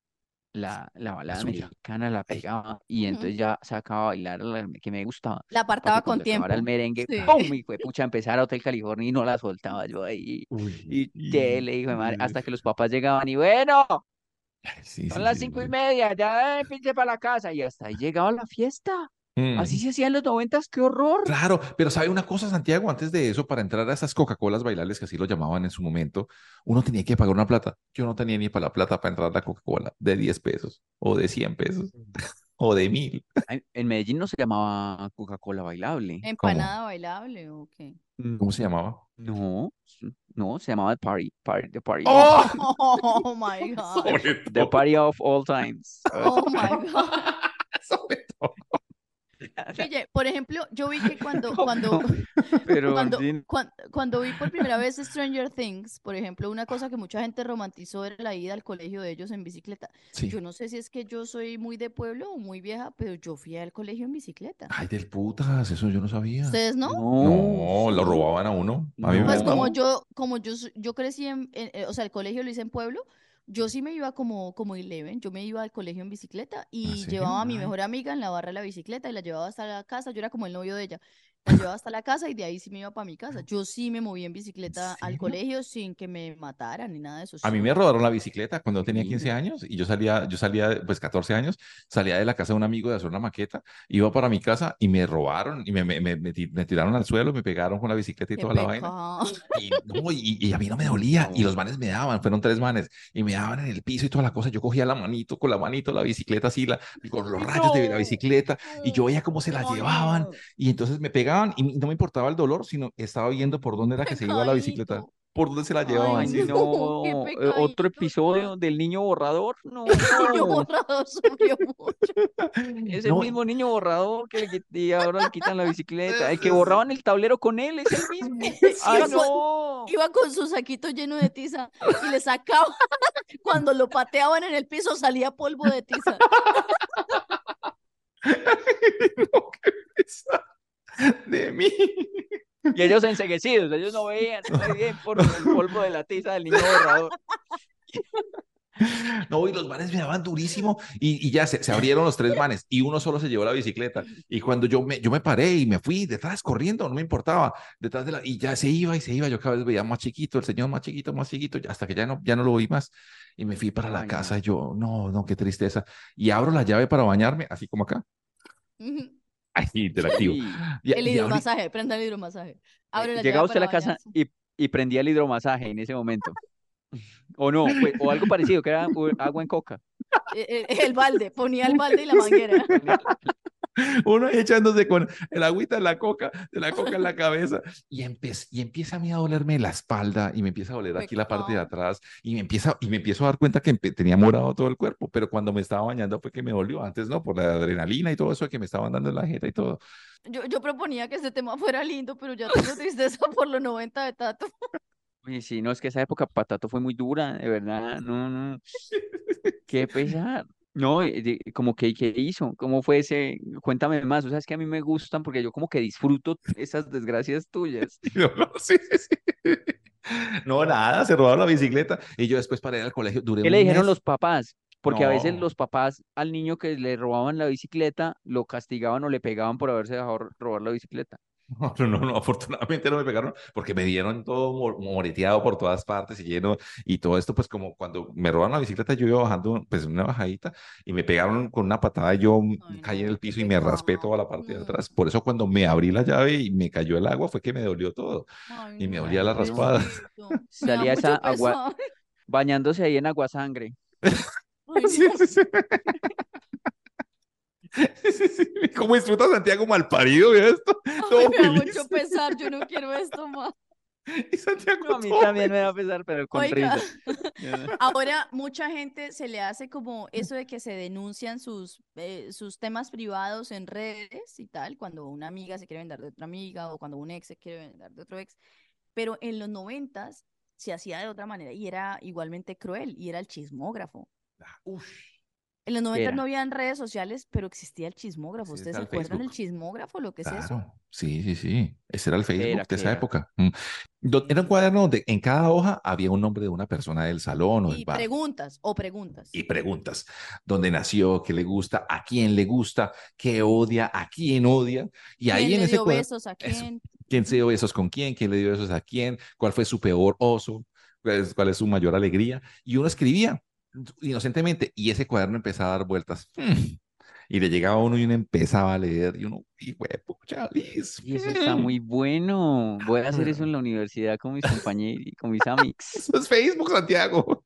la, la balada mexicana, la pegaba, y entonces ya sacaba a bailar la que me gustaba. La apartaba con tiempo. acabara el merengue, Sí. ¡pum! Y fue pucha, empezar a Hotel California y no la soltaba yo ahí. uy, Y que le dijo, madre, hasta que los papás llegaban y bueno, sí, son sí, las sí, cinco y media, ya eh, pinche para la casa. Y hasta ahí llegaba la fiesta. Mm. Así se hacía en los noventas, qué horror. Claro, pero ¿sabe una cosa, Santiago? Antes de eso, para entrar a esas Coca-Colas bailables, que así lo llamaban en su momento, uno tenía que pagar una plata. Yo no tenía ni para la plata para entrar a la Coca-Cola de 10 pesos, o de 100 pesos, *laughs* o de 1000. Ay, En Medellín no se llamaba Coca-Cola bailable. ¿Empanada bailable o qué? ¿Cómo se llamaba? No, no, se llamaba The Party, Party, The Party. ¡Oh! *laughs* Oh my God. The Party of all times. Oh my God. *laughs* sobre todo. Oye, por ejemplo, yo vi que cuando, *laughs* cuando, *laughs* Pero cuando, sí, cuan- cuando vi por primera vez Stranger Things, por ejemplo, una cosa que mucha gente romantizó era la ida al colegio de ellos en bicicleta. Sí. Yo no sé si es que yo soy muy de pueblo o muy vieja, pero yo fui al colegio en bicicleta. Ay, del putas, eso yo no sabía. ¿Ustedes no? No, lo robaban a uno. A mí me. Pues daban- como yo, como yo, yo crecí en, en- eh, o sea, el colegio lo hice en pueblo, yo sí me iba como, como Eleven, yo me iba al colegio en bicicleta y serio? llevaba a mi mejor amiga en la barra de la bicicleta y la llevaba hasta la casa, yo era como el novio de ella, llevaba hasta la casa y de ahí sí me iba para mi casa. Yo sí me moví en bicicleta al colegio sin que me mataran ni nada de eso. A mí me robaron la bicicleta cuando tenía Sí. 15 años y yo salía, yo salía, pues 14 años, salía de la casa de un amigo de hacer una maqueta, iba para mi casa y me robaron y me, me, me, me ti- me tiraron al suelo, me pegaron con la bicicleta y Qué toda la vaina. Y, no, y, y a mí no me dolía y los manes me daban, fueron tres manes y me daban en el piso y toda la cosa. Yo cogía la manito, con la manito, la bicicleta así, la, con los rayos de la No, bicicleta y yo veía cómo se la no, llevaban no. y entonces me pegaban y no me importaba el dolor, sino estaba viendo por dónde era que se iba la bicicleta, por dónde se la llevaban. Ay, no, eh, otro episodio del niño borrador. No, *laughs* Niño borrado sufrió mucho. *laughs* es el No, mismo niño borrador que y ahora le quitan la bicicleta. El que borraban el tablero con él es el mismo. *laughs* Ay, Iba con- no. Iba con su saquito lleno de tiza y le sacaba, cuando lo pateaban en el piso salía polvo de tiza. no, qué *laughs* de mí. Y ellos enseguecidos, ellos no veían muy bien por el polvo de la tiza del niño borrador. No, y los manes me daban durísimo y, y ya se, se abrieron los tres manes y uno solo se llevó la bicicleta. Y cuando yo me, yo me paré y me fui detrás corriendo, no me importaba, detrás de la, y ya se iba y se iba. Yo cada vez veía más chiquito, el señor más chiquito, más chiquito, hasta que ya no, ya no lo vi más. Y me fui para la Ay, casa no. y yo, no, no, qué tristeza. Y abro la llave para bañarme, así como acá. Ujú. Ay, interactivo. Y El hidromasaje, prenda el hidromasaje. Abre la llegaba usted a la casa y, y prendía el hidromasaje en ese momento. *laughs* O no, pues, o algo parecido, que era agua en coca. Eh, eh, El balde, ponía el balde y la manguera. *laughs* uno echándose con el agüita en la coca, de la coca en la cabeza, y, y empieza a mí a dolerme la espalda, y me empieza a doler aquí la parte de atrás, y me empieza, y me empiezo a dar cuenta que tenía morado todo el cuerpo, pero cuando me estaba bañando fue que me dolió, antes no, por la adrenalina y todo eso que me estaban dando en la jeta y todo. Yo, yo proponía que este tema fuera lindo, pero ya tengo tristeza *laughs* por los 90 de Tato. Uy, sí, no, es que esa época Patato fue muy dura, de verdad, no, no, *laughs* qué pesar. No, eh, de- como que, ¿qué hizo? ¿Cómo fue ese? Cuéntame más, o sea, es que a mí me gustan porque yo como que disfruto esas desgracias tuyas. *laughs* No, no, sí, sí, sí. No, nada, se robaron la bicicleta. Y yo después para ir al colegio duré ¿Qué le un dijeron mes. los papás? Porque a veces No. los papás al niño que le robaban la bicicleta lo castigaban o le pegaban por haberse dejado ro- robar la bicicleta. No, *laughs* no, no, no, afortunadamente no me pegaron porque me dieron todo mo- moreteado por todas partes y lleno y todo esto pues como cuando me robaron la bicicleta yo iba bajando pues una bajadita y me pegaron con una patada y yo Ay, caí en el piso y me raspé toda la parte de atrás. Por eso cuando me abrí la llave y me cayó el agua fue que me dolió todo Ay, y me no, olía la raspada. *laughs* Salía esa agua bañándose ahí en. *laughs* Ay, Sí, no. sí, sí. *laughs* Sí, sí. ¿Cómo disfruta Santiago malparido? Mira esto, Ay, todo me da feliz. mucho pesar, yo no quiero esto más. *laughs* Y Santiago No, a mí todo también me da pesar, pero con Oiga, risa. *laughs* Ahora mucha gente se le hace como eso de que se denuncian sus, eh, sus temas privados en redes y tal, cuando una amiga se quiere vender de otra amiga o cuando un ex se quiere vender de otro ex, pero en los noventas se hacía de otra manera y era igualmente cruel y era el chismógrafo. Ah, Uf, En los noventas Era. no habían redes sociales, pero existía el chismógrafo. Sí, ¿Ustedes se el acuerdan del Facebook. chismógrafo? Lo que es eso. claro. Sí, sí, sí. Ese era el Facebook Era, de esa era. época. Mm. Era un cuaderno donde en cada hoja había un nombre de una persona del salón o del Y bar. preguntas, o preguntas. Y preguntas. ¿Dónde nació? ¿Qué le gusta? ¿A quién le gusta? ¿Qué odia? ¿A quién odia? Y ahí ¿Quién en le ese dio cuaderno, besos a eso. quién? ¿quién se dio besos con quién? ¿Quién le dio besos a quién? ¿Cuál fue su peor oso? ¿Cuál es, cuál es su mayor alegría? Y uno escribía inocentemente y ese cuaderno empezaba a dar vueltas. Hmm. *laughs* Y le llegaba uno y uno empezaba a leer y uno, y pucha, Liz. Y eso está muy bueno. Voy a hacer eso en la universidad con mis compañeros y con mis *laughs* amigos. Eso es Facebook, Santiago.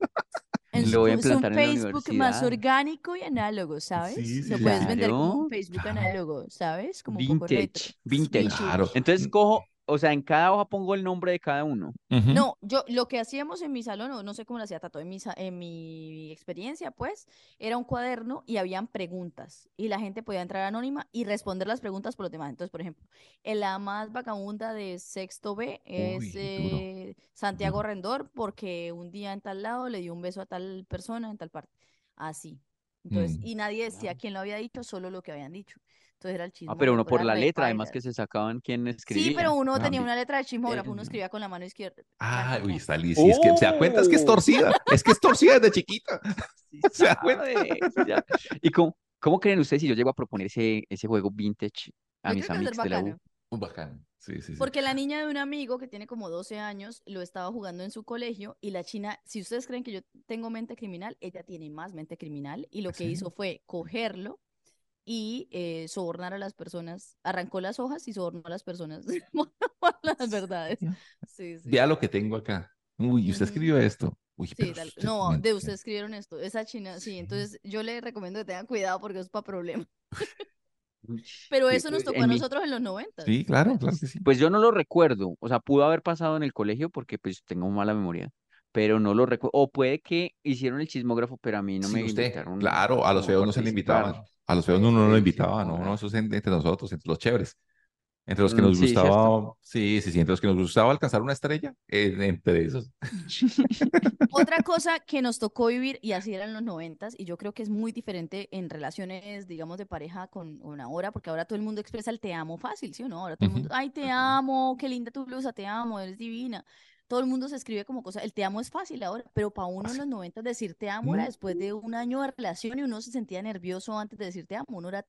En Lo voy a su- es un implantar en la Facebook más orgánico y análogo, ¿sabes? Sí, sí, Lo sí, puedes vender como un Claro. Facebook Claro. análogo, ¿sabes? Como un poco retro. Vintage, vintage. Claro. Entonces cojo, o sea, en cada hoja pongo el nombre de cada uno. No, yo lo que hacíamos en mi salón, o no sé cómo lo hacía Tato, en mi, en mi experiencia, pues, era un cuaderno y habían preguntas y la gente podía entrar anónima y responder las preguntas por los demás. Entonces, por ejemplo, en la más vagabunda de sexto B es Uy, eh, Santiago. Rendor porque un día en tal lado le dio un beso a tal persona en tal parte. Así. Entonces, Mm. y nadie decía quién lo había dicho, solo lo que habían dicho. Entonces era el Ah, pero uno chismógrafo, por la letra, además que se sacaban quién Sí, escribía. pero uno tenía una letra de chismógrafo, uno Eh, escribía con la mano izquierda. Ah, uy, está Liz. Y es que se da cuenta, es que es ¡Oh! torcida. Es que es torcida desde chiquita. *laughs* Sí *laughs* ¿Se da cuenta? sí ya- ¿Y cómo, cómo creen ustedes si yo llego a proponer ese, ese juego vintage a Yo mis amigos de la U? Muy bacano. Sí, sí, sí. Porque la niña de un amigo que tiene como 12 años lo estaba jugando en su colegio y la china, si ustedes creen que yo tengo mente criminal, ella tiene más mente criminal y lo que hizo fue cogerlo y eh, sobornar a las personas, arrancó las hojas y sobornó a las personas *laughs* *laughs* las verdades. Vea lo que tengo acá. Uy, usted escribió esto. Uy, Sí, tal- usted no, de ustedes escribieron esto, esa china, sí, Sí. entonces yo le recomiendo que tengan cuidado porque es para problemas. *laughs* Pero eso nos eh, tocó en a mi- nosotros en los 90. Sí, claro, claro que sí. Pues yo no lo recuerdo, o sea, pudo haber pasado en el colegio porque pues tengo mala memoria, pero no lo recuerdo. O puede que hicieron el chismógrafo, pero a mí no Sí, me usted, invitaron claro, a los feos no se le invitaban. A los feos no, no lo sí, invitaba, no, no. no, eso es en- entre nosotros, entre los chéveres. Entre los que Mm, nos sí, ¿cierto? gustaba, sí, sí, sí, entre los que nos gustaba alcanzar una estrella, eh, entre esos. *laughs* Otra *laughs* cosa que nos tocó vivir, y así eran los noventas, y yo creo que es muy diferente en relaciones, digamos, de pareja con, con ahora, porque ahora todo el mundo expresa el te amo fácil, ¿sí o no? Ahora todo el mundo, ay, te amo, qué linda tu blusa, te amo, eres divina. Todo el mundo se escribe como cosa, el te amo es fácil ahora, pero para uno en los noventas decir te amo era después de un año de relación y uno se sentía nervioso antes de decir te amo, uno era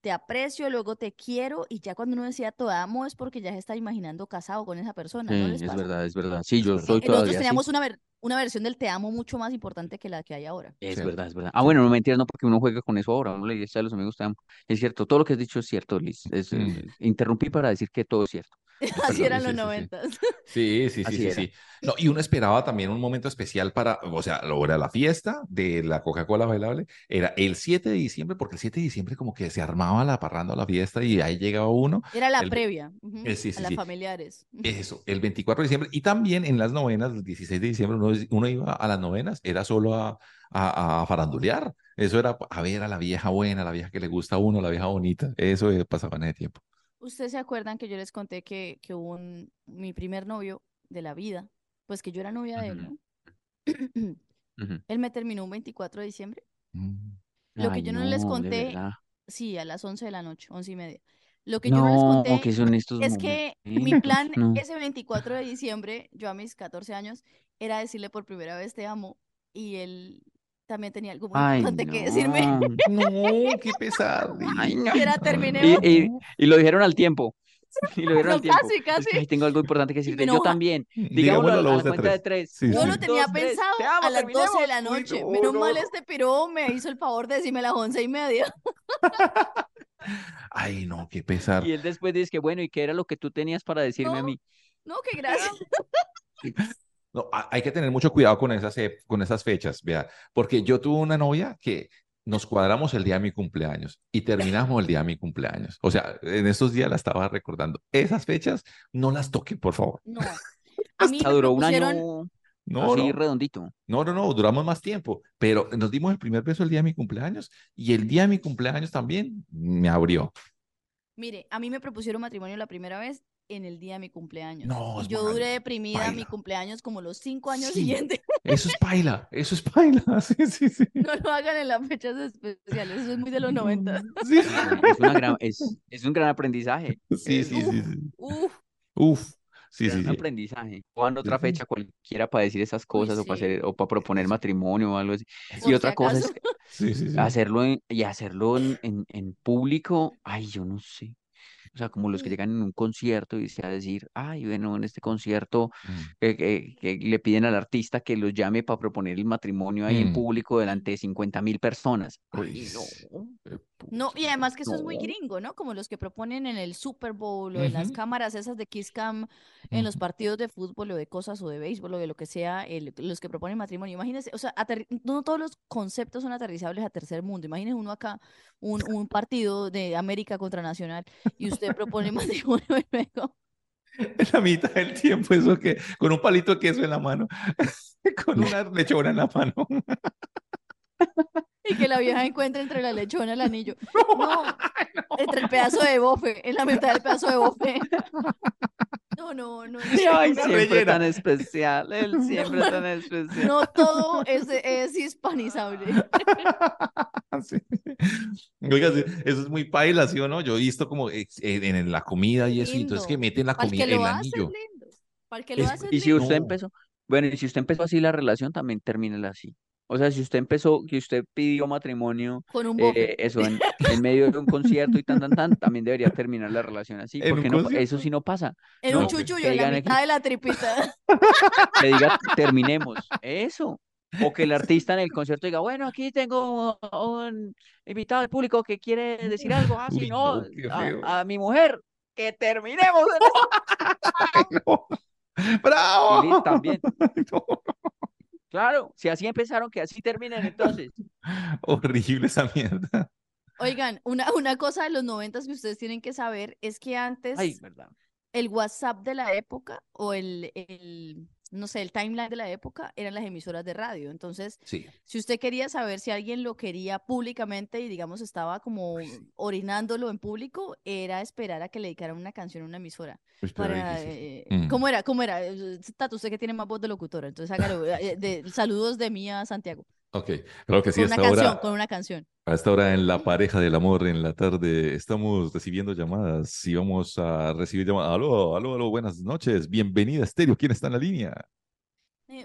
te aprecio, luego te quiero, y ya cuando uno decía te amo es porque ya se está imaginando casado con esa persona, ¿no es pasa? verdad, es verdad. Sí, yo soy nosotros todavía así. teníamos una, ver- una versión del te amo mucho más importante que la que hay ahora. Es verdad, es verdad. Ah, bueno, no mentiras, no, porque uno juega con eso ahora. Uno le dice a los amigos, te amo. Es cierto, todo lo que has dicho es cierto, Liz. Es, eh, interrumpí para decir que todo es cierto. Así eran sí, los sí, sí. noventas. Sí, sí, sí, sí, sí. No, y uno esperaba también un momento especial para, o sea, lo era la fiesta de la Coca-Cola bailable, era el 7 de diciembre, porque el 7 de diciembre como que se armaba la parranda, la fiesta, y ahí llegaba uno. Era la El- previa ujú, eh, sí, a sí, las sí. familiares. Eso, el 24 de diciembre. Y también en las novenas, el 16 de diciembre, uno, uno iba a las novenas, era solo a, a, a farandulear. Eso era a ver a la vieja buena, a la vieja que le gusta a uno, la vieja bonita. Eso eh, pasaba en ese tiempo. ¿Ustedes se acuerdan que yo les conté que, que hubo un, mi primer novio de la vida pues que yo era novia de él. ¿no? *clears throat* Él me terminó un 24 de diciembre. Mm. Lo que Ay, yo no les de conté, sí, a las 11 de la noche, 11 y media. Lo que yo no les No, conté que son estos es que mi plan no. ese 24 de diciembre, yo a mis 14 años, era decirle por primera vez te amo y él también tenía algo muy Ay, importante que decirme. no. *laughs* No, qué pesado. Ay, no. Y era Y, terminemos. y, y lo dijeron al tiempo. Y lo dijeron No, al tiempo. casi, Es que casi. ahí tengo algo importante que Y decirte. Yo también. Digámoslo Digámoslo a a la cuenta de tres. Sí, Yo sí. lo tenía dos, pensado Te amo, a las 12 de la Uy, noche. no, Menos no, mal no. este piro me hizo el favor de decirme a las 11 y media. *laughs* Ay, no, qué pesar. Y él después dice que bueno, ¿y qué era lo que tú tenías para decirme a No. mí? No, qué gracias. *laughs* No, ha- hay que tener mucho cuidado con esas, con esas fechas, vea, porque yo tuve una novia que nos cuadramos el día de mi cumpleaños y terminamos el día de mi cumpleaños. O sea, en estos días la estaba recordando. Esas fechas no las toquen, por favor. No. *laughs* A mí Hasta duró un año No, así no, redondito. no, no, no, duramos más tiempo, pero nos dimos el primer beso el día de mi cumpleaños y el día de mi cumpleaños también me abrió. mire, a mí me propusieron matrimonio la primera vez en el día de mi cumpleaños. No, y es yo duré deprimida mi cumpleaños como los cinco años Sí. siguientes. Eso es paila, eso es paila. *laughs* Sí, sí, sí. No lo hagan en las fechas especiales, eso es muy de los 90. *laughs* Sí, Es, una gran, es, es un gran aprendizaje. sí, Es sí, sí, un sí. Uf, Uf, sí, sí, gran sí. aprendizaje. Juan otra sí. fecha cualquiera para decir esas cosas o para hacer o para proponer matrimonio o algo así. por Y si otra cosa es acaso. Sí, sí, sí. hacerlo en, y hacerlo en, en, en público, ay, yo no sé. O sea, como los que llegan en un concierto y se a decir, ay, bueno, en este concierto Mm. eh, le piden al artista que los llame para proponer el matrimonio ahí en Mm. público delante de 50 mil personas. Ay, no. Eh, No, y además que eso es muy gringo, ¿no? Como los que proponen en el Super Bowl o en las cámaras esas de Kiss Cam, en los partidos de fútbol o de cosas o de béisbol o de lo que sea, el- los que proponen matrimonio. Imagínense, o sea, no todos los conceptos son aterrizables a tercer mundo. Imagínense uno acá, un, un partido de América contra Nacional y usted propone *laughs* matrimonio y luego. En la mitad del tiempo, eso que, con un palito de queso en la mano, *laughs* con una lechona en la mano. *laughs* Y que la vieja encuentre entre la lechona el anillo. *laughs* No, entre el pedazo de bofe, en la mitad del pedazo de bofe. *laughs* No, no, no. Ay, Una siempre rellena. tan especial, él siempre tan especial. No todo es, es hispanizable. Sí. Oiga, sí, eso es muy paila, ¿sí o no? Yo he visto como ex- en, en la comida y eso, y entonces que Lindo. meten la comida, el anillo. lindo. Para el que lo Es- Y si lindo. usted No. empezó, bueno, y si usted empezó así la relación, también termínela así. O sea, si usted empezó, que usted pidió matrimonio, Con un eh, eso, en, *laughs* en medio de un concierto y tan, tan, tan, también debería terminar la relación así, ¿En porque no, eso sí no pasa. En no, un chuchullo, que en la mitad de la tripita. *laughs* Que diga, *laughs* terminemos, eso. O que el artista en el concierto diga, bueno, aquí tengo un invitado al público que quiere decir algo. Ah, sí, Uy, no, a, mi mujer, que terminemos. No. ¡Bravo! Y también. Claro, si así empezaron, que así terminen entonces. *laughs* Horrible esa mierda. Oigan, una, una cosa de los noventas que ustedes tienen que saber es que antes Ay, verdad. el WhatsApp de la época o el, el, no sé, el timeline de la época eran las emisoras de radio. Entonces, Sí. si usted quería saber si alguien lo quería públicamente y digamos estaba como orinándolo en público, era esperar a que le dedicaran una canción a una emisora. Pero Para, eh, Mm. ¿Cómo era? ¿Cómo era? Eh, Tato, usted que tiene más voz de locutora, entonces hágalo. eh, de, saludos de mí a Santiago. Ok, claro que sí, con una hasta canción, ahora, con una canción. a esta hora en la pareja del amor en la tarde estamos recibiendo llamadas y vamos a recibir llamadas. Aló, aló, aló, buenas noches. Bienvenida, Estéreo. ¿Quién está en la línea?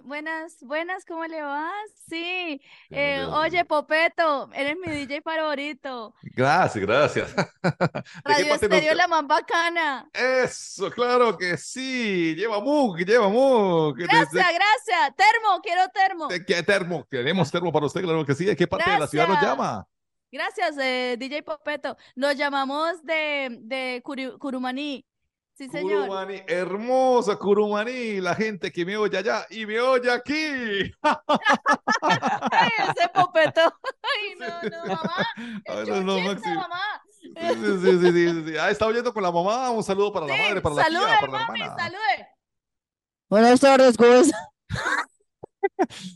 Buenas, buenas, ¿cómo le va? Sí, ¿De eh, oye? Popeto, eres mi DJ favorito. Gracias, gracias. *laughs* ¿De qué Radio Estéreo la más bacana. Eso, claro que sí. Lleva Mug, lleva Mug. Gracias, gracias. Termo, quiero termo. ¿De qué termo? Queremos termo para usted, claro que sí. ¿De qué parte de la ciudad nos Gracias. llama? Gracias, eh, DJ Popeto. Nos llamamos de, de Curi- Curumaní. Sí, señor. Curumaní, hermosa Curumaní, la gente que me oye allá y me oye aquí. *laughs* *laughs* Ay, ese Popeto. Ay, no, no, mamá. Ay, Es no, no, mamá. Sí, sí, sí, sí, sí. Ah, está oyendo con la mamá. Un saludo para la madre, para la tía, para la mami, hermana. salude. Buenas tardes, ¿cómo estás?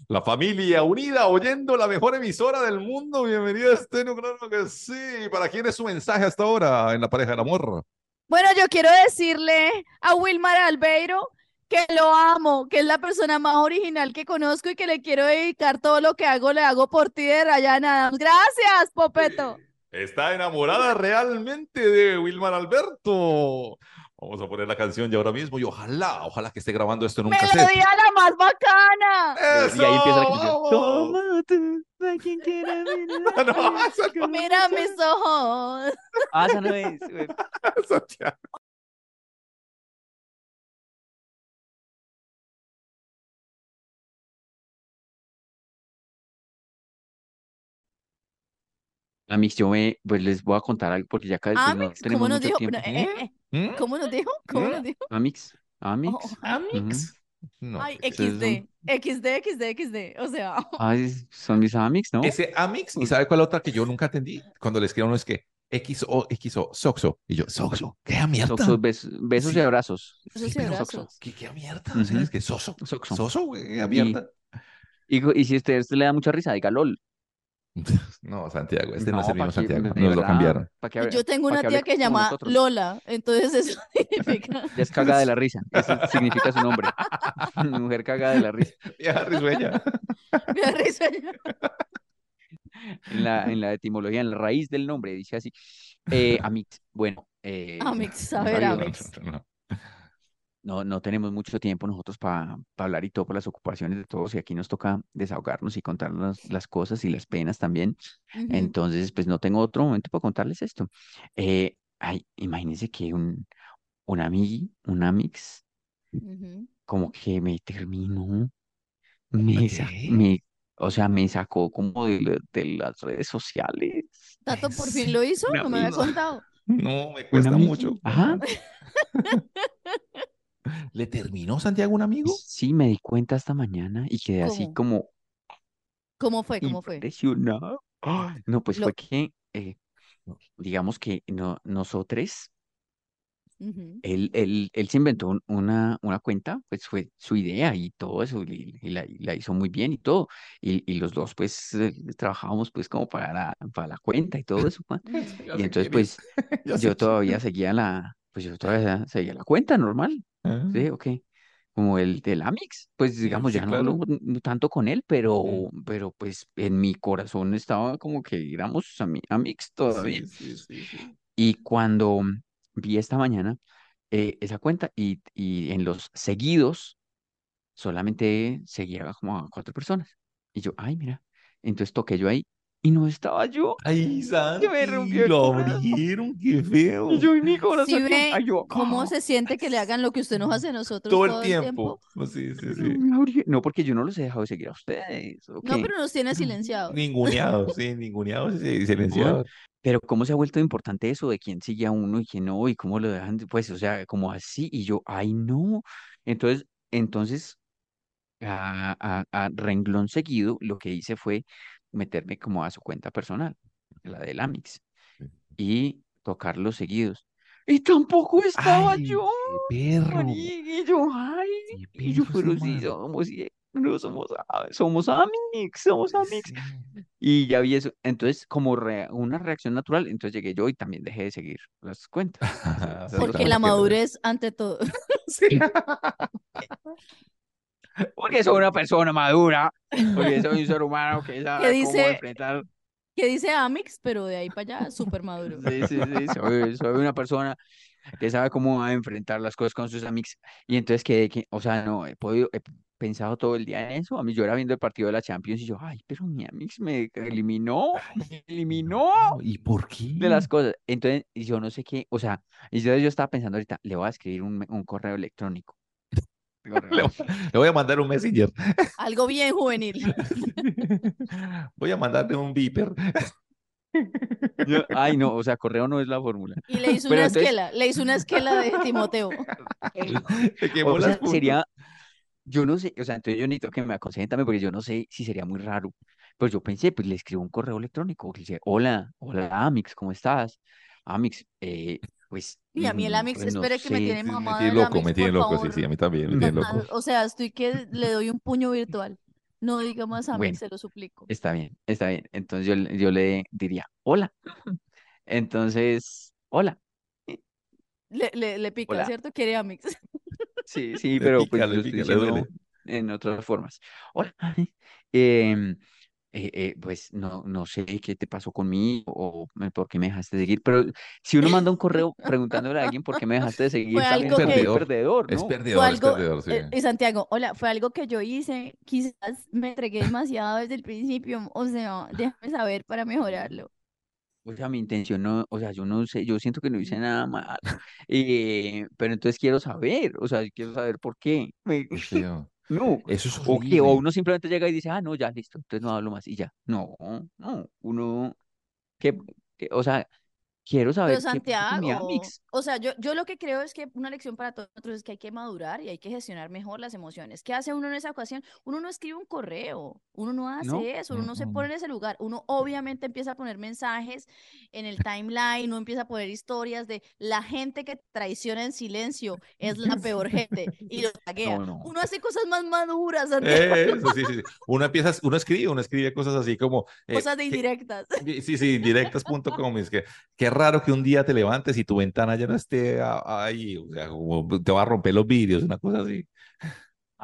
La familia unida oyendo la mejor emisora del mundo. Bienvenida a Estéreo, claro que sí. ¿Para quién es su mensaje hasta ahora en la pareja del amor? Bueno, yo quiero decirle a Wilmar Albeiro que lo amo, que es la persona más original que conozco y que le quiero dedicar todo lo que hago, le hago por ti de Ryan. Gracias, Popeto. Está enamorada realmente de Wilmar Alberto. Vamos a poner la canción ya ahora mismo y ojalá, ojalá que esté grabando esto en un cassette. Melodía la más bacana. Y ahí empieza la canción. ¡Eso! *laughs* Toma tú, a quien quiera mirar. *laughs* No, no. Mira mis ojos. Ah, esa no es, güey. *laughs* Santiago. Amix, yo me, pues les voy a contar algo porque ya cada vez no tenemos ¿cómo nos mucho dijo? tiempo. Eh, eh, eh, ¿Mm? ¿Cómo nos dijo? ¿Cómo ¿Mm? nos dijo? Amix, Amix. Oh, Amix. No. Ay, XD, XD, XD, XD. O sea, Ay, son mis Amix, ¿no? Ese Amix, ¿y sabe cuál otra que yo nunca entendí? Cuando le escribo uno es que XO, XO, Soxo. Y yo, Soxo, ¿qué mierda? Soxos, bes- besos y Sí. abrazos. Besos y pero abrazos. ¿Qué, qué mierda? O sea, es que Soso. Soxo. Soso, güey, qué mierda. Y, y si a usted, usted le da mucha risa, diga LOL. *laughs* No, Santiago, este no, es No, el mismo Santiago. Nos lo cambiaron. que yo tengo una tía que se llama nosotros. Lola, entonces *laughs* eso significa. *laughs* Ya es cagada de la risa. Eso significa su nombre. Mujer cagada de la risa. Vieja risueña. Me da risa ya. En la, en la etimología, en la raíz del nombre, dice así. Eh, Amix, bueno. eh, Amix, a ver, Mario, Amix. No, no, no tenemos mucho tiempo nosotros para hablar y todo por las ocupaciones de todos y aquí nos toca desahogarnos y contarnos las cosas y las penas también. Entonces, pues no tengo otro momento para contarles esto. Eh, ay, imagínense que un, un amigui, un amix, como que me terminó, me, sa- ¿Qué? me, o sea, me sacó como de, la- de las redes sociales. Tato por fin *laughs* lo hizo, Una no me había contado. No, me cuesta mucho. Ajá. *laughs* ¿Le terminó Santiago un amigo? Sí, me di cuenta esta mañana y quedé así como ¿Cómo fue? ¿Cómo fue? impresionado. Ay, No, pues Lo- fue que, eh, digamos que no, nosotros, él, él, él se inventó un- una, una cuenta, pues fue su idea y todo eso, y, y la, y la hizo muy bien y todo. Y, y los dos, pues, eh, trabajábamos pues como para la, para la cuenta y todo eso. *laughs* Ya Y entonces, pues, *laughs* yo todavía seguía la, pues yo todavía seguía la cuenta normal. Ah, Sí, ok. Como el del Amix, pues digamos, sí, ya no hablo tanto con él, pero, pero pues en mi corazón estaba como que éramos ami- Amix todavía. Y cuando vi esta mañana eh, esa cuenta y, y en los seguidos solamente seguía como a cuatro personas. Y yo, ay, mira. Entonces toqué yo ahí y no estaba yo. Ay, Santi, me rompió lo abrieron, qué feo. Y yo en mi corazón. ¿Sí ve ay, yo, cómo ah. se siente que le hagan lo que usted nos hace a nosotros Todo todo el tiempo. Pues sí, sí, sí. Me abrió- No, porque yo no los he dejado de seguir a ustedes. ¿o No, pero nos tiene silenciados. Ninguneados, sí, ninguneados y silenciados. Pero cómo se ha vuelto importante eso de quién sigue a uno y quién no, y cómo lo dejan, pues, o sea, como así, y yo, ay, no. Entonces, entonces, a, a- a renglón seguido, lo que hice fue meterme como a su cuenta personal, la del Amix, y tocar los seguidos. Y tampoco estaba Ay, yo, qué perro. y yo, ay, Qué y yo, pero sí, somos, sí, no somos, a- somos Amix, somos Amix. Sí. Y ya vi eso. Entonces, como rea- una reacción natural, entonces llegué yo y también dejé de seguir las cuentas. *laughs* Porque la madurez ante todo. *laughs* Sí. *laughs* Porque soy una persona madura, porque soy un ser humano que sabe cómo dice- enfrentar. Que dice Amix, pero de ahí para allá, súper maduro. Sí, sí, sí, soy, soy una persona que sabe cómo enfrentar las cosas con sus amigos. Y entonces quedé que, o sea, no, he podido, he pensado todo el día en eso. A mí yo era viendo el partido de la Champions y yo, ay, pero mi amix me eliminó, me eliminó ¿Y por qué? de las cosas. Entonces, y yo no sé qué, o sea, y yo, yo estaba pensando ahorita, le voy a escribir un, un correo electrónico. *laughs* Le, le voy a mandar un messenger. *laughs* Algo bien juvenil. *laughs* Voy a mandarle un beeper. Yo- ay, no, o sea, correo no es la fórmula. Y le hizo Pero una entonces- esquela, le hizo una esquela de Timoteo. O sea, sería, yo no sé, o sea, entonces yo necesito que me aconsejen también, porque yo no sé si sería muy raro. Pues yo pensé, pues le escribo un correo electrónico, le dice, hola, hola, Amix, ¿cómo estás? Amix, eh, pues, Y a mí el mm, Amix, pues, no espere que me tiene Sí, me mamada tiene loco, Amix, me tiene loco, sí, favor. sí, a mí también, me *laughs* tiene loco. O sea, estoy que le doy un puño virtual. No diga más Amix, Bueno. se lo suplico. Está bien, está bien. Entonces yo, le- yo le diría, hola. Entonces, hola. Le, le, le pica, Hola. ¿cierto? Quiere Amix. Sí, sí, pero pues pica, pica, le diciendo en otras formas. Hola. *laughs* em, eh, eh, pues no, no sé qué te pasó conmigo o eh, por qué me dejaste de seguir, pero si uno manda un correo preguntándole a alguien por qué me dejaste de *laughs* seguir, Fue también algo es que- Perdedor. perdedor, Es perdedor, es algo, perdedor, sí. eh, y Santiago, hola, fue algo que yo hice, quizás me entregué demasiado desde el principio, o sea, déjame saber para mejorarlo. O sea, mi intención no, o sea, yo no sé, yo siento que no hice nada mal, eh, pero entonces quiero saber, o sea, quiero saber por qué. Me- Qué feo. No, Eso es o que o uno simplemente llega y dice, ah, no, ya, listo, entonces no hablo más y ya. No, no, uno, que, que- o sea, quiero Pero saber qué mi Santiago, Amix. o sea, yo, yo lo que creo es que una lección para todos nosotros es que hay que madurar y hay que gestionar mejor las emociones. ¿Qué hace uno en esa ocasión? Uno no escribe un correo, uno no hace ¿No? eso, uno no se Mm, mm. pone en ese lugar. Uno obviamente empieza a poner mensajes en el timeline, uno empieza a poner historias de la gente que traiciona en silencio es la peor gente *laughs* y lo taguea. No, no. Uno hace cosas más maduras, Santiago, Eso, sí, sí, sí. Uno empieza, uno escribe, uno escribe cosas así como... eh, cosas de que- indirectas. Sí, sí, directas.com. Es que qué raro que un día te levantes y tu ventana ya no esté ahí. O sea, como te va a romper los vidrios, una cosa así.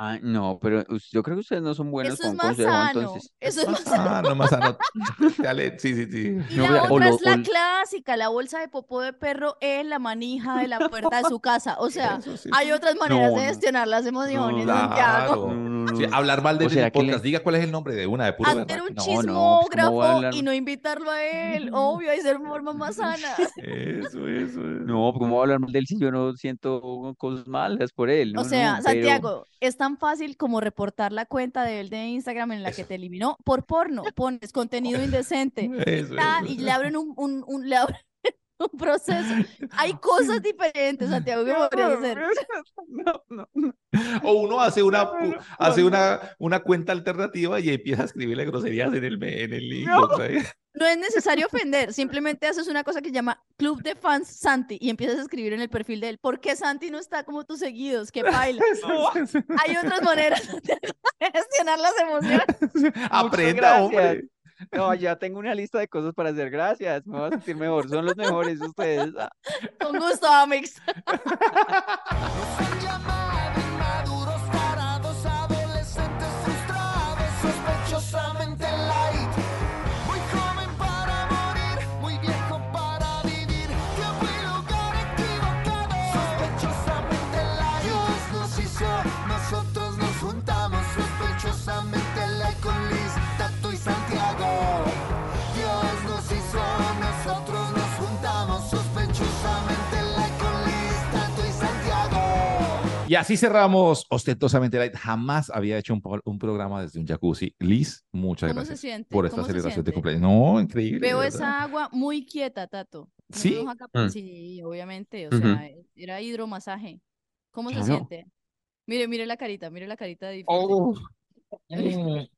Ah, no, pero yo creo que ustedes no son buenos Eso es con más consejo, sano, entonces. eso es Más sano. sano, más *laughs* sano. Dale, sí, sí, sí. Y No, la o otra lo- es la o clásica, la bolsa de popó de perro en la manija de la puerta de su casa. O sea, sí. hay otras maneras No, de no. gestionar las emociones, No, Santiago. Claro. No, no, Sí, no. hablar mal de O el que le- podcast. Diga cuál es el nombre de una, de puro Hacer un No, no, pues, ¿cómo chismógrafo hablar? y no invitarlo a él. *laughs* Obvio, hay ser forma más sana. Eso, eso, eso. No, ¿cómo voy a hablar mal de él si yo no siento cosas malas por él? No, O sea, no, pero- Santiago, es tan fácil como reportar la cuenta de él de Instagram en la que te eliminó por porno. Pones contenido *laughs* indecente. Eso, tal, eso, y le abren un, un, un- le abren un proceso. Hay *laughs* cosas diferentes, Santiago, que podrías hacer. No, no, no. O uno hace una, No, no, hace no. una, una cuenta alternativa y empieza a escribirle groserías en el, en el inbox. *laughs* No es necesario ofender, simplemente haces una cosa que se llama Club de Fans Santi y empiezas a escribir en el perfil de él. ¿Por qué Santi no está como tus seguidos? ¿Qué baila? *laughs* Hay otras maneras de gestionar las emociones. Aprenda, hombre. No, ya tengo una lista de cosas para hacer. Gracias. Me voy a sentir mejor. Son los mejores ustedes. Con gusto, Amix. *laughs* Y así cerramos ostentosamente light. Jamás había hecho un, programa desde un jacuzzi. Liz, muchas ¿Cómo se gracias siente? por esta ¿Cómo se celebración de cumpleaños. No, increíble. Veo esa agua muy quieta, Tato. ¿Sí? Mm. Sí, obviamente. O sea, era hidromasaje. ¿Cómo se siente? Mire, mire la carita, mire la carita de disfrute. Oh. *laughs*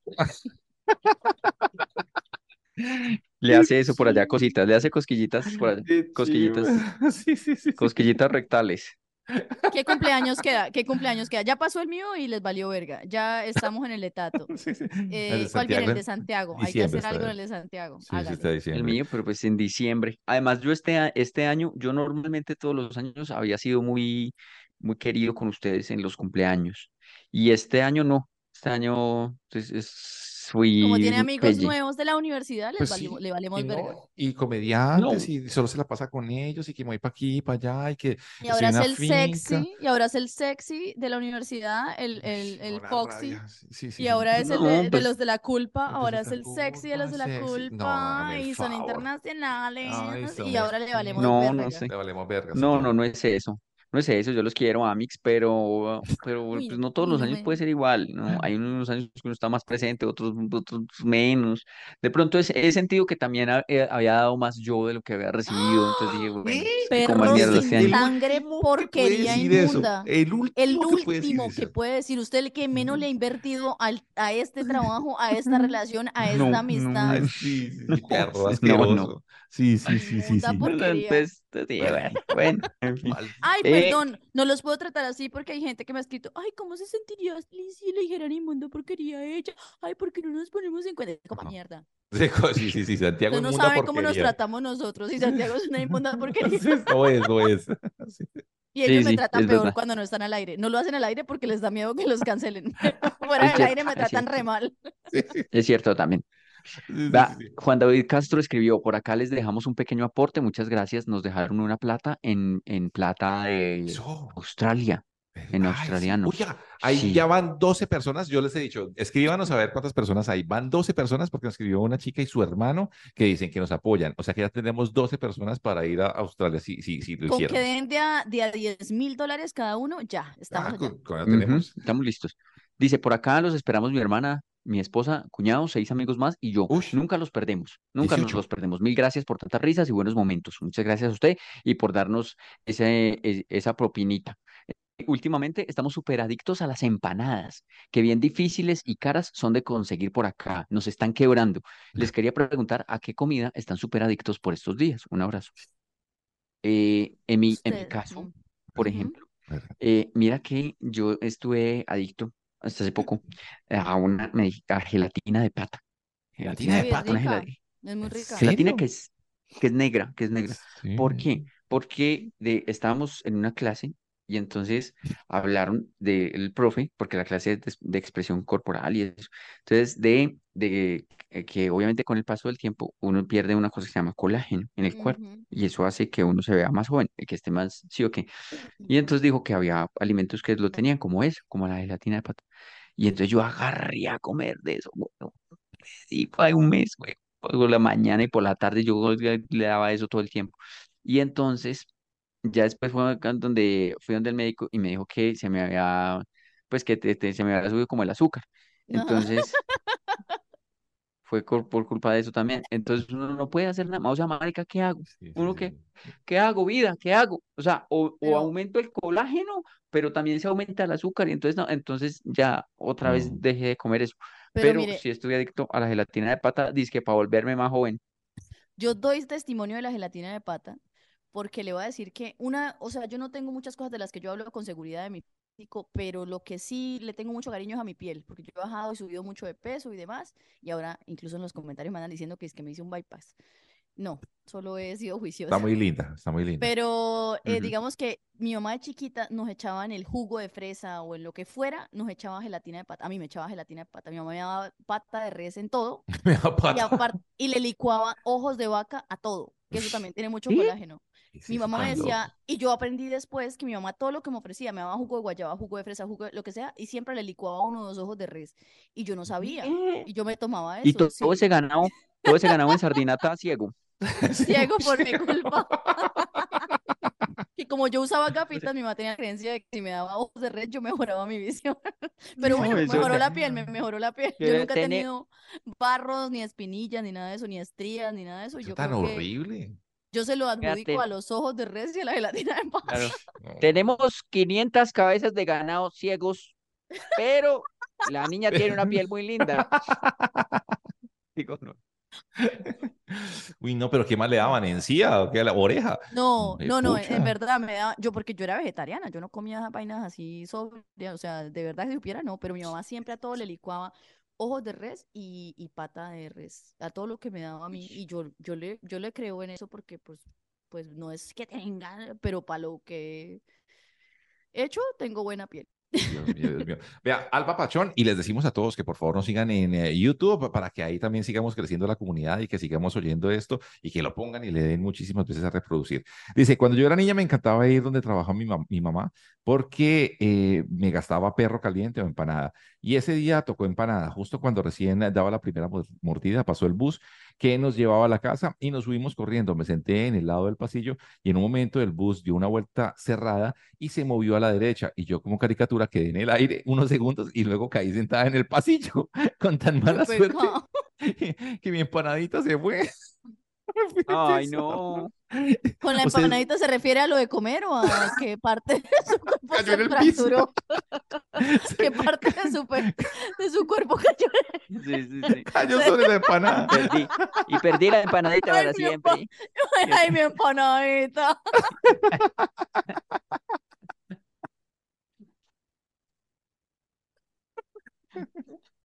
Le hace eso por allá, cositas. Le hace cosquillitas por allá. Cosquillitas. *laughs* sí, sí. sí. Cosquillitas rectales. ¿Qué cumpleaños *laughs* queda? ¿Qué cumpleaños queda? Ya pasó el mío y les valió verga. Ya estamos en el de Tato. *laughs* Sí, sí. Eh, ¿cuál viene? El de Santiago. Hay que hacer algo en el de Santiago. Sí, está El mío, pero pues en diciembre. Además, yo este, este año, yo normalmente todos los años había sido muy, muy querido con ustedes en los cumpleaños. Y este año no. Este año pues, es- fui Como tiene amigos pelle. nuevos de la universidad, les Pues valimos- sí, le valemos y, no, verga. y comediantes No. y solo se la pasa con ellos y que me voy para aquí, para allá y que Y ahora es el finca. sexy, y ahora es el sexy de la universidad, el, el, el Foxy. Sí, sí, sí, Y ahora es el No, de, de pues- los de la culpa, El de ahora es de el sexy de los de la culpa, el y son favor. internacionales, Ay, son y ahora le valemos No, verga. no sé. Le valemos verga. No, no, no es eso. No es eso, yo los quiero, Amix, pero, pero Uy, pues no todos uy, los no años puede ser igual, ¿no? Hay unos años que uno está más presente, otros, otros menos. De pronto es- he sentido que también ha- eh, había dado más yo de lo que había recibido, entonces dije, bueno, es que como mierda sin este año. sangre, último porquería inmunda. El último El que puede decir último que puede decir usted, el que menos le ha invertido al- a este trabajo, a esta *laughs* relación, a No, esta no, amistad. Ay, sí, sí, sí, perro *laughs* no, asqueroso. no. Sí, sí, sí, sí, sí. Entonces, entonces dije, bueno, bueno, en fin. Ay, Eh, perdón, no los puedo tratar así porque hay gente que me ha escrito, ay, ¿cómo se sentiría Liz si le dijeran inmundo porquería a ella? Ay, ¿por qué no nos ponemos en cuenta? Como No. mierda. *laughs* Sí, co- sí, sí, sí, Santiago Ustedes no saben cómo nos tratamos nosotros y Santiago es una inmunda *laughs* porquería. Sí, No es, no es. *laughs* Sí. Y ellos Sí, me tratan peor verdad. cuando no están al aire. No lo hacen al aire porque les da miedo que los cancelen. Fuera del aire me tratan re mal. Es cierto también. Sí, sí, Va, sí, sí. Juan David Castro escribió, por acá les dejamos un pequeño aporte, muchas gracias, nos dejaron una plata en, en plata de Eso. Australia, en Ay, australiano. Oiga, ahí Sí. ya van 12 personas. Yo les he dicho, escríbanos a ver cuántas personas hay. Van 12 personas porque nos escribió una chica y su hermano que dicen que nos apoyan. O sea que ya tenemos 12 personas para ir a Australia si, si, si lo Con que den de a, de a 10 mil dólares cada uno, ya, estamos Ah, con, estamos listos. Dice, por acá los esperamos mi hermana, mi esposa, cuñado, seis amigos más y yo. Ush. Nunca los perdemos, nunca nos 18. los perdemos. Mil gracias por tantas risas y buenos momentos. Muchas gracias a usted y por darnos ese, e- esa propinita. Eh, Últimamente estamos súper adictos a las empanadas, que bien difíciles y caras son de conseguir por acá. Nos están quebrando. Les quería preguntar a qué comida están súper adictos por estos días. Un abrazo. Eh, en mi, en mi Usted, caso, mm, por ejemplo, eh, mira que yo estuve adicto hasta hace poco a una a gelatina de pata. ¿Gelatina de es pata? Una rica, es muy rica. gelatina que es, que es negra, que es negra. ¿Por Sí. qué? Porque de, estábamos en una clase y entonces hablaron del profe, porque la clase es de, de expresión corporal y eso. Entonces, de, de eh, que obviamente con el paso del tiempo uno pierde una cosa que se llama colágeno en el cuerpo y eso hace que uno se vea más joven, y que esté más, sí o qué. Y entonces dijo que había alimentos que lo tenían como eso, como la gelatina de pata. Y entonces yo agarré a comer de eso, güey. Y fue un mes, güey. Por la mañana y por la tarde yo le daba eso todo el tiempo. Y entonces, ya después fue acá donde fui donde el médico y me dijo que se me había, pues que te- te- se me había subido como el azúcar. Ajá. Entonces, fue cor- por culpa de eso también. Entonces uno no puede hacer nada. O sea, marica, ¿qué hago? Sí, sí, ¿Uno qué? sí. ¿Qué hago, vida? ¿Qué hago? O sea, o, o Pero, aumento el colágeno, pero también se aumenta el azúcar y entonces no, entonces ya otra vez No. dejé de comer eso. pero Pero mire, sí estoy adicto a la gelatina de pata, dizque para volverme más joven. yo doy testimonio de la gelatina de pata porque le voy a decir que una, o sea, yo no tengo muchas cosas de las que yo hablo con seguridad de mi físico, pero lo que sí le tengo mucho cariño es a mi piel, porque yo he bajado y subido mucho de peso y demás, y ahora incluso en los comentarios me andan diciendo que es que me hice un bypass. No, solo he sido Está juiciosa. muy linda, está muy linda. Pero eh, digamos que mi mamá de chiquita nos echaba en el jugo de fresa o en lo que fuera, nos echaba gelatina de pata. A mí me echaba gelatina de pata. Mi mamá me daba pata de res en todo *laughs* Me da y pata. aparte y le licuaba ojos de vaca a todo, que eso también tiene mucho colágeno. ¿Qué es Mi mamá me decía, y yo aprendí después que mi mamá todo lo que me ofrecía, me daba jugo de guayaba, jugo de fresa, jugo de lo que sea, y siempre le licuaba uno o dos ojos de res. Y yo no sabía, ¿Qué? y yo me tomaba Y eso, to- todo sí, ese ganado, todo ese ganado en sardinata ciego. *laughs* ciego por mi *laughs* culpa. Y como yo usaba gafitas, mi mamá tenía la creencia de que si me daba ojos de res, yo mejoraba mi visión. *laughs* Pero No, bueno, mejoró la piel, me mejoró la piel. Yo Que nunca he tenido barros, ni espinillas, ni nada de eso, ni estrías, ni nada de eso. y Yo tan creo que horrible. Yo se lo adjudico Fíjate. a los ojos de res y a la gelatina de pata. Claro. *laughs* No. Tenemos 500 cabezas de ganado ciegos, pero la niña *laughs* tiene una piel muy linda. *laughs* Digo, no. Uy, no, pero ¿qué más le daban? ¿Encía o qué? ¿La oreja? No, Me no, no, en, verdad me daba, yo porque yo era vegetariana, yo no comía vainas así sobre, o sea, de verdad si supiera no, pero mi mamá siempre a todo le licuaba ojos de res y, y pata de res, a todo lo que me daba a mí, y yo, yo le, yo le creo en eso porque pues, pues no es que tenga, pero para lo que he hecho, tengo buena piel. Dios mío, Dios mío. Vea, Alba Pachón, y les decimos a todos que por favor nos sigan en eh, YouTube pa- para que ahí también sigamos creciendo la comunidad y que sigamos oyendo esto y que lo pongan y le den muchísimas veces a reproducir. Dice, cuando yo era niña me encantaba ir donde trabajaba mi, mam- mi mamá porque eh, me gastaba perro caliente o empanada. Y ese día tocó empanada, justo cuando recién daba la primera mor- mordida, pasó el bus que nos llevaba a la casa y nos subimos corriendo. Me senté en el lado del pasillo y en un momento el bus dio una vuelta cerrada y se movió a la derecha y yo como caricatura quedé en el aire unos segundos y luego caí sentada en el pasillo *laughs* con tan ¡Qué mala suerte *laughs* que mi empanadita se fue. *laughs* *laughs* Ay, no. ¿Con la empanadita se refiere a lo de comer o a qué parte de su cuerpo *laughs* cayó se en el fracturó? Piso. *laughs* ¿Qué parte de su, de su cuerpo cayó? Sí, sí, sí. Cayó sobre la empanada. Perdí. Y perdí la empanadita ay, para siempre. Ay, mi empanadita.